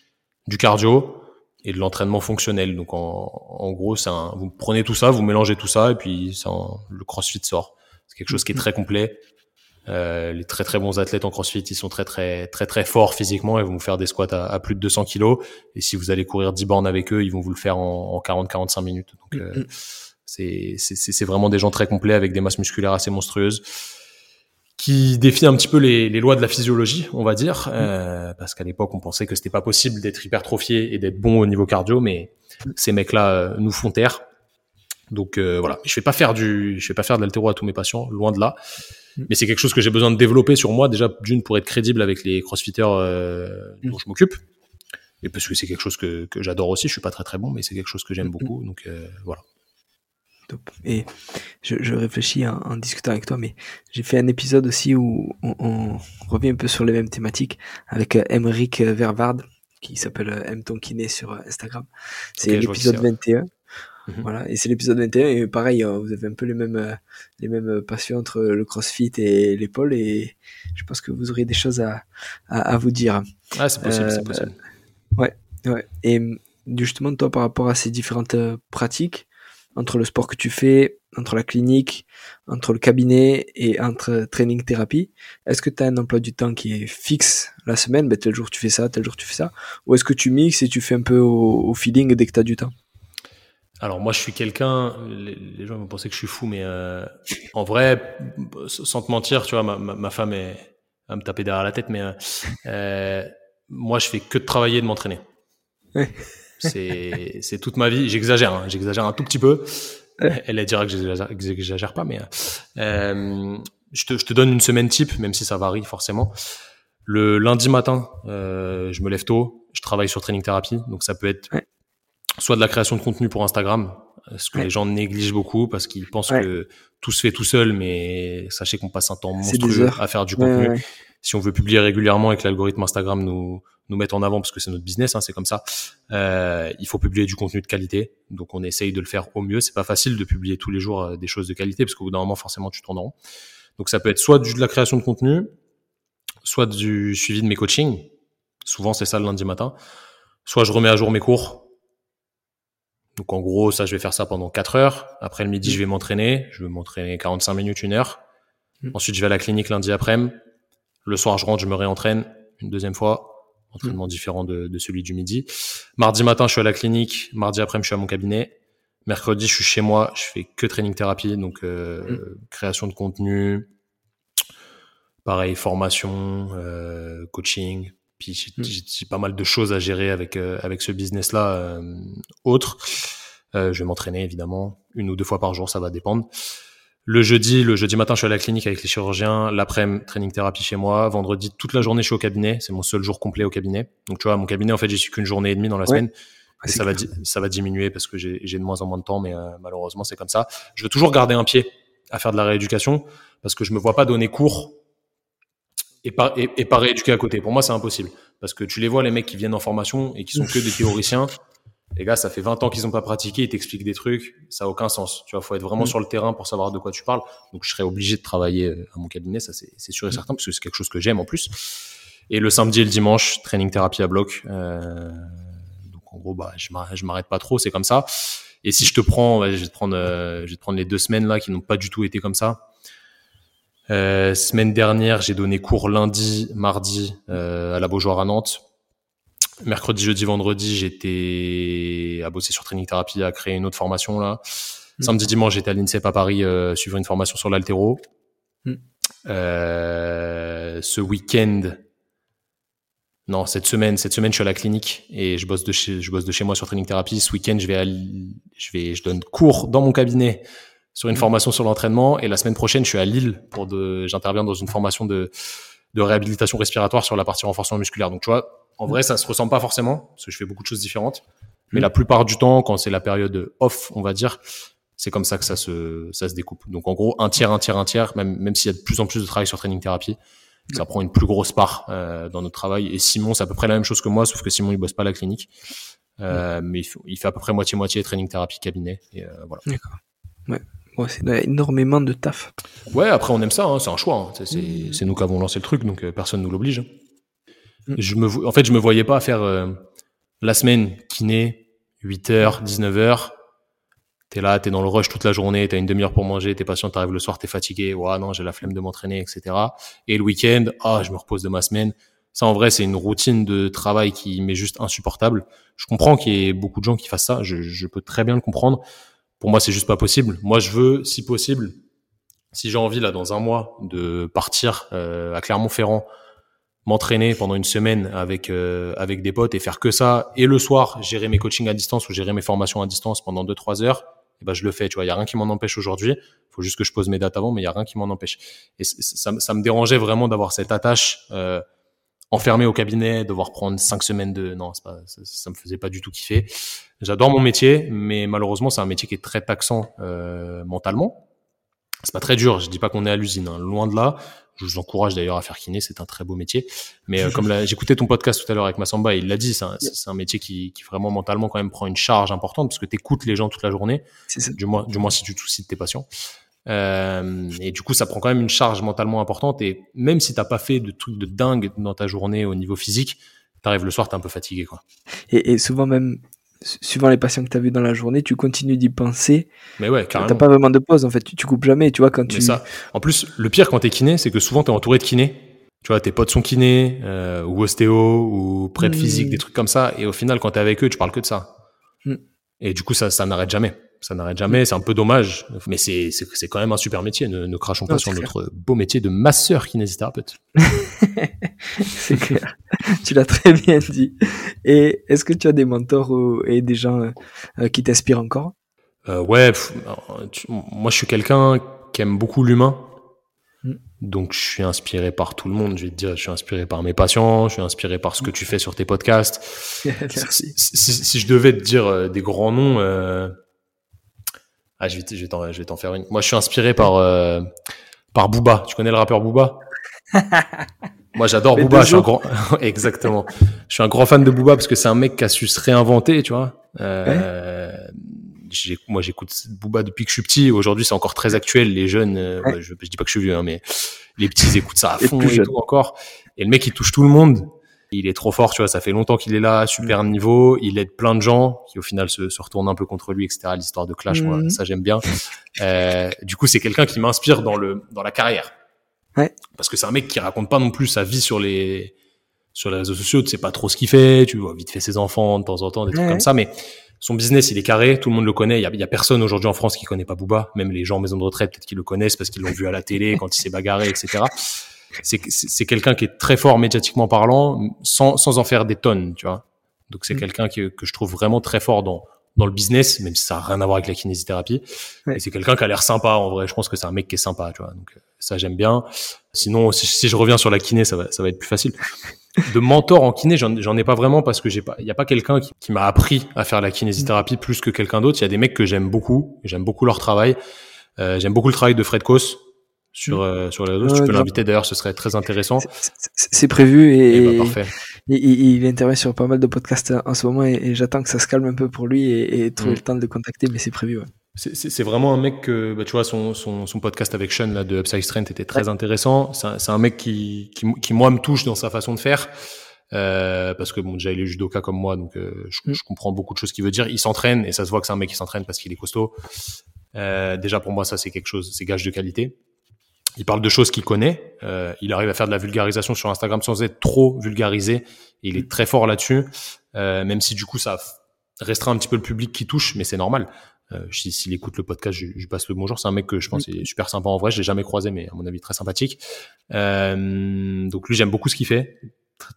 du cardio et de l'entraînement fonctionnel. Donc en, en gros, c'est un, vous prenez tout ça, vous mélangez tout ça et puis ça, le crossfit sort. C'est quelque chose qui est très complet, euh, les très très bons athlètes en CrossFit, ils sont très très très très forts physiquement et vont vous faire des squats à, à, plus de 200 kilos. Et si vous allez courir 10 bornes avec eux, ils vont vous le faire en, en 40-45 minutes. Donc euh, c'est c'est vraiment des gens très complets avec des masses musculaires assez monstrueuses qui défient un petit peu les, les lois de la physiologie, on va dire, euh, parce qu'à l'époque on pensait que c'était pas possible d'être hypertrophié et d'être bon au niveau cardio, mais ces mecs-là euh, nous font taire. Donc euh, voilà, je vais pas faire du, je vais pas faire de l'altéro à tous mes patients, loin de là. Mais c'est quelque chose que j'ai besoin de développer sur moi déjà d'une pour être crédible avec les crossfitters euh, dont je m'occupe. Et parce que c'est quelque chose que, que j'adore aussi je suis pas très très bon mais c'est quelque chose que j'aime beaucoup. Donc euh, voilà Top. et je, je réfléchis en, en, discutant avec toi mais j'ai fait un épisode aussi où on, on, revient un peu sur les mêmes thématiques avec Emeric Vervard qui s'appelle M ton kiné sur Instagram c'est okay, l'épisode 21 Mmh. Voilà, et c'est l'épisode 21 et pareil, euh, vous avez un peu les mêmes les mêmes passions entre le CrossFit et l'épaule et je pense que vous aurez des choses à à, à vous dire. Ah, c'est possible, euh, c'est possible. Ouais, ouais. Et justement toi par rapport à ces différentes pratiques entre le sport que tu fais, entre la clinique, entre le cabinet et entre training thérapie, est-ce que tu as un emploi du temps qui est fixe la semaine, ben, tel jour tu fais ça, tel jour tu fais ça, ou est-ce que tu mixes et tu fais un peu au, au feeling dès que tu as du temps? Alors moi je suis quelqu'un, les, les, gens vont penser que je suis fou, mais euh, en vrai, sans te mentir, tu vois, ma, ma, ma femme est à me taper derrière la tête, mais euh, moi je fais que de travailler et de m'entraîner. C'est c'est toute ma vie. J'exagère, hein, j'exagère un tout petit peu. Elle, elle dira que j'exagère pas, mais euh, je te, je te donne une semaine type, même si ça varie forcément. Le lundi matin, euh, je me lève tôt, je travaille sur Training Therapy, donc ça peut être soit de la création de contenu pour Instagram, ce que les gens négligent beaucoup parce qu'ils pensent que tout se fait tout seul, mais sachez qu'on passe un temps monstrueux à faire du contenu. Si on veut publier régulièrement et que l'algorithme Instagram nous nous mette en avant parce que c'est notre business, hein, c'est comme ça. Euh, il faut publier du contenu de qualité, donc on essaye de le faire au mieux. C'est pas facile de publier tous les jours euh, des choses de qualité parce qu'au bout d'un moment forcément tu tournes en rond. Donc ça peut être soit de la création de contenu, soit du suivi de mes coachings. Souvent c'est ça le lundi matin. Soit je remets à jour mes cours donc en gros, ça, je vais faire ça pendant 4 heures. Après le midi, mm. je vais m'entraîner. Je vais m'entraîner 45 minutes, une heure. Mm. Ensuite, je vais à la clinique lundi après-midi. Le soir, je rentre, je me réentraîne une deuxième fois. Entraînement mm. différent de, de, celui du midi. Mardi matin, je suis à la clinique. Mardi après-midi, je suis à mon cabinet. Mercredi, je suis chez moi. Je fais que training thérapie, donc euh, création de contenu, pareil, formation, euh, coaching, puis mm. j'ai pas mal de choses à gérer avec euh, avec ce business là euh, autre. Euh, je vais m'entraîner évidemment une ou deux fois par jour, ça va dépendre. Le jeudi, le jeudi matin, je suis à la clinique avec les chirurgiens. L'après-midi, training thérapie chez moi. Vendredi, toute la journée, je suis au cabinet. C'est mon seul jour complet au cabinet. Donc, tu vois, mon cabinet, en fait, j'y suis qu'une journée et demie dans la semaine. et ça va, ça va diminuer parce que j'ai de moins en moins de temps, mais malheureusement, c'est comme ça. Je veux toujours garder un pied à faire de la rééducation parce que je me vois pas donner cours et pas, et, et pas rééduquer à côté. Pour moi, c'est impossible. Parce que tu les vois, les mecs qui viennent en formation et qui sont que des théoriciens. Les gars, ça fait 20 ans qu'ils n'ont pas pratiqué, ils t'expliquent des trucs, ça a aucun sens. Tu vois, faut être vraiment mm. sur le terrain pour savoir de quoi tu parles. Donc, je serais obligé de travailler euh, à mon cabinet, ça c'est sûr et mm. certain, parce que c'est quelque chose que j'aime en plus. Et le samedi et le dimanche, training thérapie à bloc. Euh, donc, en gros, bah, je m'arrête pas trop, c'est comme ça. Et si je te prends, je vais te prendre, euh, je vais te prendre les deux semaines là qui n'ont pas du tout été comme ça. Euh, semaine dernière, j'ai donné cours lundi, mardi euh, à la Beaujoire à Nantes. Mercredi, jeudi, vendredi, j'étais à bosser sur Training Therapy, à créer une autre formation là. Mm. Samedi, dimanche, j'étais à l'INSEP à Paris euh, suivre une formation sur l'altéro. Mm. Euh, ce week-end, non, cette semaine, cette semaine, je suis à la clinique et je bosse de chez, je bosse de chez moi sur Training Therapy. Ce week-end, je vais, à, je vais, je donne cours dans mon cabinet sur une formation sur l'entraînement. Et la semaine prochaine, je suis à Lille pour de, j'interviens dans une formation de, de réhabilitation respiratoire sur la partie renforcement musculaire. Donc, tu vois, en vrai, ça se ressemble pas forcément parce que je fais beaucoup de choses différentes. Mais mm. la plupart du temps, quand c'est la période off, on va dire, c'est comme ça que ça se, ça se découpe. Donc, en gros, un tiers, un tiers, un tiers, même, même s'il y a de plus en plus de travail sur training thérapie, ça prend une plus grosse part euh, dans notre travail. Et Simon, c'est à peu près la même chose que moi, sauf que Simon, il bosse pas à la clinique. Euh, mais il, il, fait à peu près moitié-moitié training thérapie cabinet. Et euh, voilà. D'accord. Ouais. Ouais, c'est énormément de taf. Ouais, après on aime ça, hein, c'est un choix. Hein. C'est nous qui avons lancé le truc, donc euh, personne nous l'oblige. Mm. Je me, en fait, je me voyais pas faire euh, la semaine kiné, 8h, 19h. T'es là, t'es dans le rush toute la journée, t'as une demi-heure pour manger, t'es patient, t'arrives le soir, t'es fatigué, ouais, non, j'ai la flemme de m'entraîner, etc. Et le week-end, ah, je me repose de ma semaine. Ça, en vrai, c'est une routine de travail qui m'est juste insupportable. Je comprends qu'il y ait beaucoup de gens qui fassent ça, je, je peux très bien le comprendre. Pour moi, c'est juste pas possible. Moi, je veux, si possible, si j'ai envie là dans un mois de partir euh, à Clermont-Ferrand, m'entraîner pendant une semaine avec euh, avec des potes et faire que ça, et le soir gérer mes coachings à distance ou gérer mes formations à distance pendant deux trois heures, et eh ben je le fais. Tu vois, il y a rien qui m'en empêche aujourd'hui. Faut juste que je pose mes dates avant, mais il y a rien qui m'en empêche. Et ça, ça me dérangeait vraiment d'avoir cette attache. Euh, enfermé au cabinet, devoir prendre cinq semaines de, non, pas, ça, ça, me faisait pas du tout kiffer. J'adore mon métier, mais malheureusement, c'est un métier qui est très taxant euh, mentalement. C'est pas très dur. Je dis pas qu'on est à l'usine, hein. loin de là. Je vous encourage d'ailleurs à faire kiné, c'est un très beau métier. Mais euh, comme j'écoutais ton podcast tout à l'heure avec Massamba, il l'a dit, c'est un, un, métier qui, qui, vraiment mentalement quand même prend une charge importante parce que tu écoutes les gens toute la journée. Du moins, du moins si tu te soucies de tes patients. Euh, et du coup, ça prend quand même une charge mentalement importante. Et même si t'as pas fait de trucs de dingue dans ta journée au niveau physique, t'arrives le soir, t'es un peu fatigué, quoi. Et, et souvent même, suivant les patients que t'as vus dans la journée, tu continues d'y penser. Mais ouais, carrément. T'as pas vraiment de pause, en fait. Tu, tu coupes jamais, tu vois, quand tu. ça. En plus, le pire quand t'es kiné, c'est que souvent t'es entouré de kinés. Tu vois, tes potes sont kinés, euh, ou ostéo, ou prep physique, des trucs comme ça. Et au final, quand t'es avec eux, tu parles que de ça. Mm. Et du coup, ça, ça n'arrête jamais ça n'arrête jamais. C'est un peu dommage, mais c'est c'est quand même un super métier. Ne, ne crachons pas sur notre beau métier de masseur kinésithérapeute. c'est clair. tu l'as très bien dit. Et est-ce que tu as des mentors et des gens euh, qui t'inspirent encore? Euh, Ouais, moi je suis quelqu'un qui aime beaucoup l'humain. Mm. Donc, je suis inspiré par tout le monde. Je vais te dire, je suis inspiré par mes patients, je suis inspiré par ce que tu fais sur tes podcasts. Merci. Si, si, je devais te dire euh, des grands noms, euh... ah, je vais, je vais t'en faire une. Moi, je suis inspiré par, euh, par Booba. Tu connais le rappeur Booba? Moi, j'adore Booba. Je suis un grand... Exactement. je suis un grand fan de Booba parce que c'est un mec qui a su se réinventer, tu vois. Euh, moi j'écoute Booba depuis que je suis petit. Aujourd'hui c'est encore très actuel. Les jeunes, euh, je, je, dis pas que je suis vieux, hein, mais les petits écoutent ça à fond et, tout encore. Et le mec il touche tout le monde. Il est trop fort, tu vois. Ça fait longtemps qu'il est là, super mm. niveau. Il aide plein de gens qui au final se, se retournent un peu contre lui, etc. L'histoire de clash, moi, mm. ça j'aime bien. Euh, du coup c'est quelqu'un qui m'inspire dans le dans la carrière. Ouais. Parce que c'est un mec qui raconte pas non plus sa vie sur les sur les réseaux sociaux. Tu sais pas trop ce qu'il fait. Tu vois vite fait ses enfants de temps en temps, des trucs comme ça, mais son business, il est carré, tout le monde le connaît. Il y a, y a, personne aujourd'hui en France qui connaît pas Booba. Même les gens en maison de retraite, peut-être qu'ils le connaissent parce qu'ils l'ont vu à la télé quand il s'est bagarré, etc. C'est quelqu'un qui est très fort médiatiquement parlant, sans, sans en faire des tonnes, tu vois. Donc c'est mm. quelqu'un que, que je trouve vraiment très fort dans dans le business, même si ça a rien à voir avec la kinésithérapie. Et c'est quelqu'un qui a l'air sympa en vrai. Je pense que c'est un mec qui est sympa, tu vois. Donc ça j'aime bien. Sinon, si, si, je reviens sur la kiné, ça va, ça va être plus facile de mentor en kiné, j'en ai pas vraiment parce que j'ai pas, il y a pas quelqu'un qui, qui m'a appris à faire la kinésithérapie plus que quelqu'un d'autre. Il y a des mecs que j'aime beaucoup, j'aime beaucoup leur travail. Euh, j'aime beaucoup le travail de Fred Kos sur mm. euh, sur les réseaux. tu peux l'inviter d'ailleurs, ce serait très intéressant. C'est prévu et, et bah, parfait. Il, il, intervient sur pas mal de podcasts en ce moment et, j'attends que ça se calme un peu pour lui et, et trouver mm. le temps de le contacter, mais c'est prévu. Ouais. C'est vraiment un mec que, bah, tu vois, son, son, son, podcast avec Sean là, de Upside Strength était très intéressant. C'est un, mec qui, qui, qui, moi, me touche dans sa façon de faire. Euh, parce que bon déjà il est judoka comme moi donc euh, je, mm. je, comprends beaucoup de choses qu'il veut dire il s'entraîne et ça se voit que c'est un mec qui s'entraîne parce qu'il est costaud euh, déjà pour moi ça c'est quelque chose c'est gage de qualité il parle de choses qu'il connaît euh, il arrive à faire de la vulgarisation sur Instagram sans être trop vulgarisé et il est très fort là-dessus euh, même si du coup ça restreint un petit peu le public qui touche mais c'est normal euh, s'il écoute le podcast, je, je, passe le bonjour. C'est un mec que je pense est super sympa en vrai. Je l'ai jamais croisé, mais à mon avis très sympathique. Euh, donc lui, j'aime beaucoup ce qu'il fait.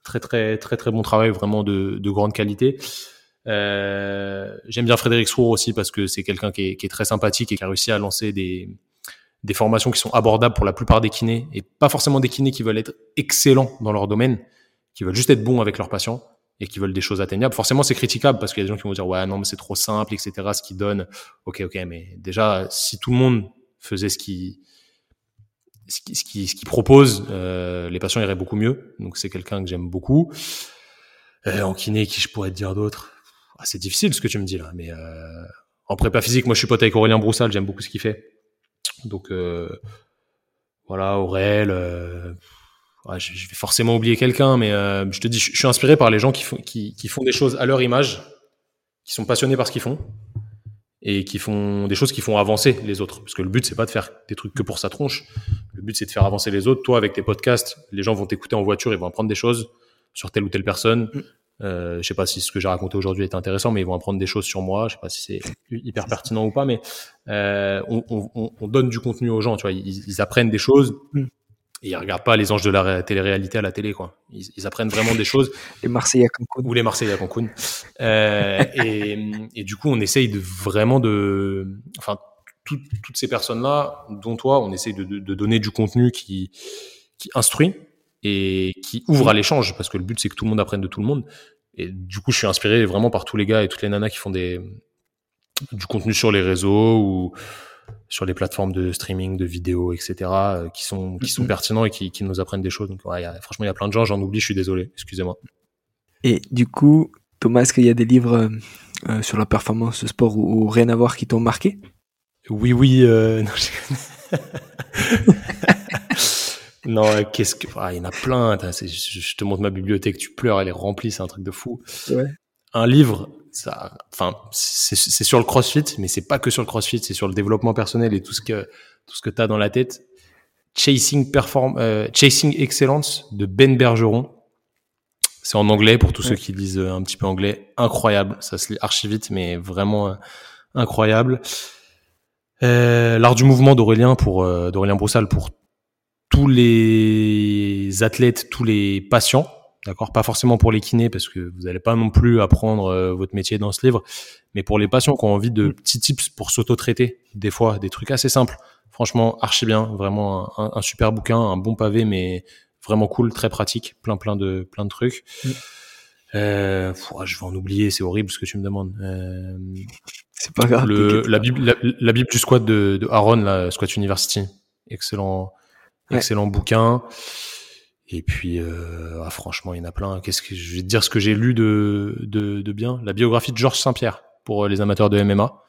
Très très très très bon travail, vraiment de, de grande qualité. Euh, j'aime bien Frédéric Srour aussi parce que c'est quelqu'un qui est, qui est, très sympathique et qui a réussi à lancer des, des formations qui sont abordables pour la plupart des kinés et pas forcément des kinés qui veulent être excellents dans leur domaine, qui veulent juste être bons avec leurs patients et qui veulent des choses atteignables. Forcément, c'est critiquable parce qu'il y a des gens qui vont dire ouais non mais c'est trop simple, etc. Ce qu'ils donnent, ok ok, mais déjà si tout le monde faisait ce qui ce qui, ce qui, ce qui propose, euh, les patients iraient beaucoup mieux. Donc c'est quelqu'un que j'aime beaucoup. Euh, en kiné, qui je pourrais te dire d'autres? Ah, C'est difficile ce que tu me dis là, mais euh, en prépa physique, moi je suis pote avec Aurélien Broussal, j'aime beaucoup ce qu'il fait. Donc euh, voilà, Aurel. Euh, je, vais forcément oublier quelqu'un, mais euh, je te dis, je, suis inspiré par les gens qui font, des choses à leur image, qui sont passionnés par ce qu'ils font et qui font des choses qui font avancer les autres. Parce que le but, c'est pas de faire des trucs que pour sa tronche. Le but, c'est de faire avancer les autres. Toi, avec tes podcasts, les gens vont t'écouter en voiture, ils vont apprendre des choses sur telle ou telle personne. Euh, je sais pas si ce que j'ai raconté aujourd'hui est intéressant, mais ils vont apprendre des choses sur moi. Je sais pas si c'est hyper pertinent ou pas, mais euh, on, on, on, donne du contenu aux gens. Tu vois, ils, ils apprennent des choses. Mm et ils regardent pas les anges de la télé-réalité à la télé, quoi. Ils, ils, apprennent vraiment des choses. Les Marseillais à Cancun. Ou les Marseillais à Cancun. Euh, et, et, du coup, on essaye de vraiment de, enfin, tout, toutes ces personnes-là, dont toi, on essaye de, de, de, donner du contenu qui, qui instruit et qui ouvre à l'échange, parce que le but, c'est que tout le monde apprenne de tout le monde. Et du coup, je suis inspiré vraiment par tous les gars et toutes les nanas qui font des, du contenu sur les réseaux ou, sur les plateformes de streaming, de vidéos, etc., euh, qui sont qui sont mm-hmm. pertinents et qui, qui nous apprennent des choses. Donc, ouais, y a, franchement, il y a plein de gens, j'en oublie, je suis désolé, excusez-moi. Et du coup, Thomas, est-ce qu'il y a des livres euh, euh sur la performance de sport ou, ou, rien à voir qui t'ont marqué? Oui, oui. Euh, non, non qu'est-ce que ah, il y en a plein. Je, te montre ma bibliothèque, tu pleures, elle est remplie, c'est un truc de fou. Ouais. Un livre, ça, enfin, c'est sur le CrossFit, mais c'est pas que sur le CrossFit, c'est sur le développement personnel et tout ce que tout ce que t'as dans la tête. Chasing Perform, euh, Chasing Excellence de Ben Bergeron. C'est en anglais pour tous ceux qui lisent euh, un petit peu anglais. Incroyable, ça se lit archi vite, mais vraiment euh, incroyable. Euh, L'art du mouvement d'Aurélien pour euh, d'Aurélien Broussal pour tous les athlètes, tous les patients D'accord, pas forcément pour les kinés parce que vous n'allez pas non plus apprendre euh, votre métier dans ce livre, mais pour les patients qui ont envie de petits tips pour s'auto-traiter, des fois des trucs assez simples. Franchement, archi bien, vraiment un, un, super bouquin, un bon pavé, mais vraiment cool, très pratique, plein plein de plein de trucs. Mm. Euh, je vais en oublier, c'est horrible ce que tu me demandes. Euh, c'est pas grave. Le, la, Bible, la, Bible du squat de, de Aaron, la Squat University, excellent, excellent bouquin. Et puis, euh, ah, franchement, il y en a plein. Qu'est-ce que je vais te dire ce que j'ai lu de, de, de bien La biographie de Georges Saint-Pierre pour les amateurs de MMA.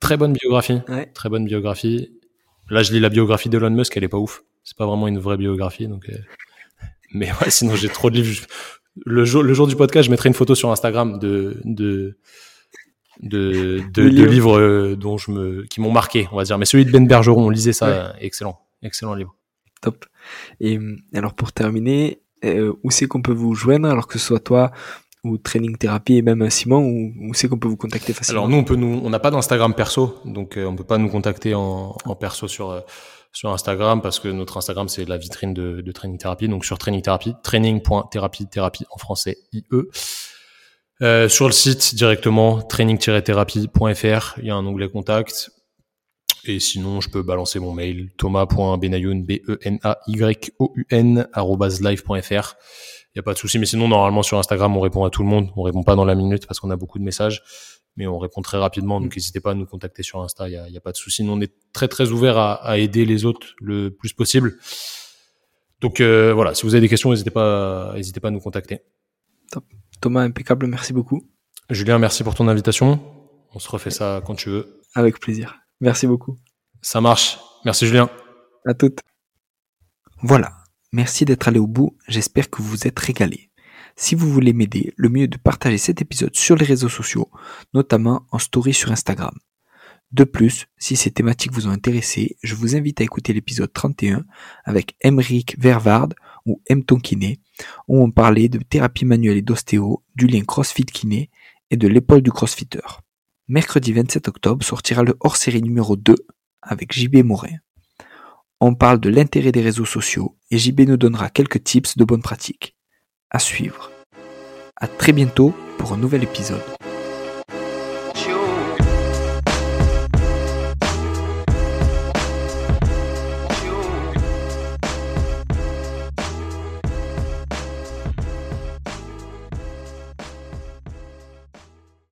Très bonne biographie. Très bonne biographie. Là, je lis la biographie d'Elon Musk, elle est pas ouf. C'est pas vraiment une vraie biographie, donc. Euh... Mais ouais, sinon j'ai trop de livres. Le jour, le jour du podcast, je mettrai une photo sur Instagram de de de, de, de livres euh, dont je me qui m'ont marqué, on va dire. Mais celui de Ben Bergeron, lisez ça, excellent, excellent livre. Top. Et alors pour terminer, euh, où c'est qu'on peut vous joindre, alors que ce soit toi ou Training Thérapie et même Simon, où, c'est qu'on peut vous contacter facilement? Alors nous, on peut nous, on n'a pas d'Instagram perso, donc euh, on peut pas nous contacter en, perso sur euh, sur Instagram parce que notre Instagram c'est la vitrine de, de Training Thérapie, donc sur Training Thérapie, training.thérapie, thérapie en français IE. Euh, sur le site directement training-thérapie.fr, il y a un onglet contact. Et sinon, je peux balancer mon mail thomas.benayoun, b e n a y o u n live.fr. Il y a pas de souci, mais sinon normalement sur Instagram, on répond à tout le monde. On répond pas dans la minute parce qu'on a beaucoup de messages, mais on répond très rapidement. Donc n'hésitez pas à nous contacter sur Insta. Il y a, y a, pas de souci. Nous on est très très ouvert à, à, aider les autres le plus possible. Donc euh, voilà, si vous avez des questions, n'hésitez pas, n'hésitez pas à nous contacter. Top. Thomas, impeccable. Merci beaucoup. Julien, merci pour ton invitation. On se refait ça quand tu veux. Avec plaisir. Merci beaucoup. Ça marche. Merci Julien. À toutes. Voilà. Merci d'être allé au bout. J'espère que vous vous êtes régalé. Si vous voulez m'aider, le mieux est de partager cet épisode sur les réseaux sociaux, notamment en story sur Instagram. De plus, si ces thématiques vous ont intéressé, je vous invite à écouter l'épisode 31 avec Emeric Vervard ou M. Kiné, où on parlait de thérapie manuelle et d'ostéo, du lien CrossFit Kiné et de l'épaule du crossfitter mercredi 27 octobre sortira le hors-série numéro 2 avec JB Morin. On parle de l'intérêt des réseaux sociaux et JB nous donnera quelques tips de bonne pratique. À suivre. À très bientôt pour un nouvel épisode.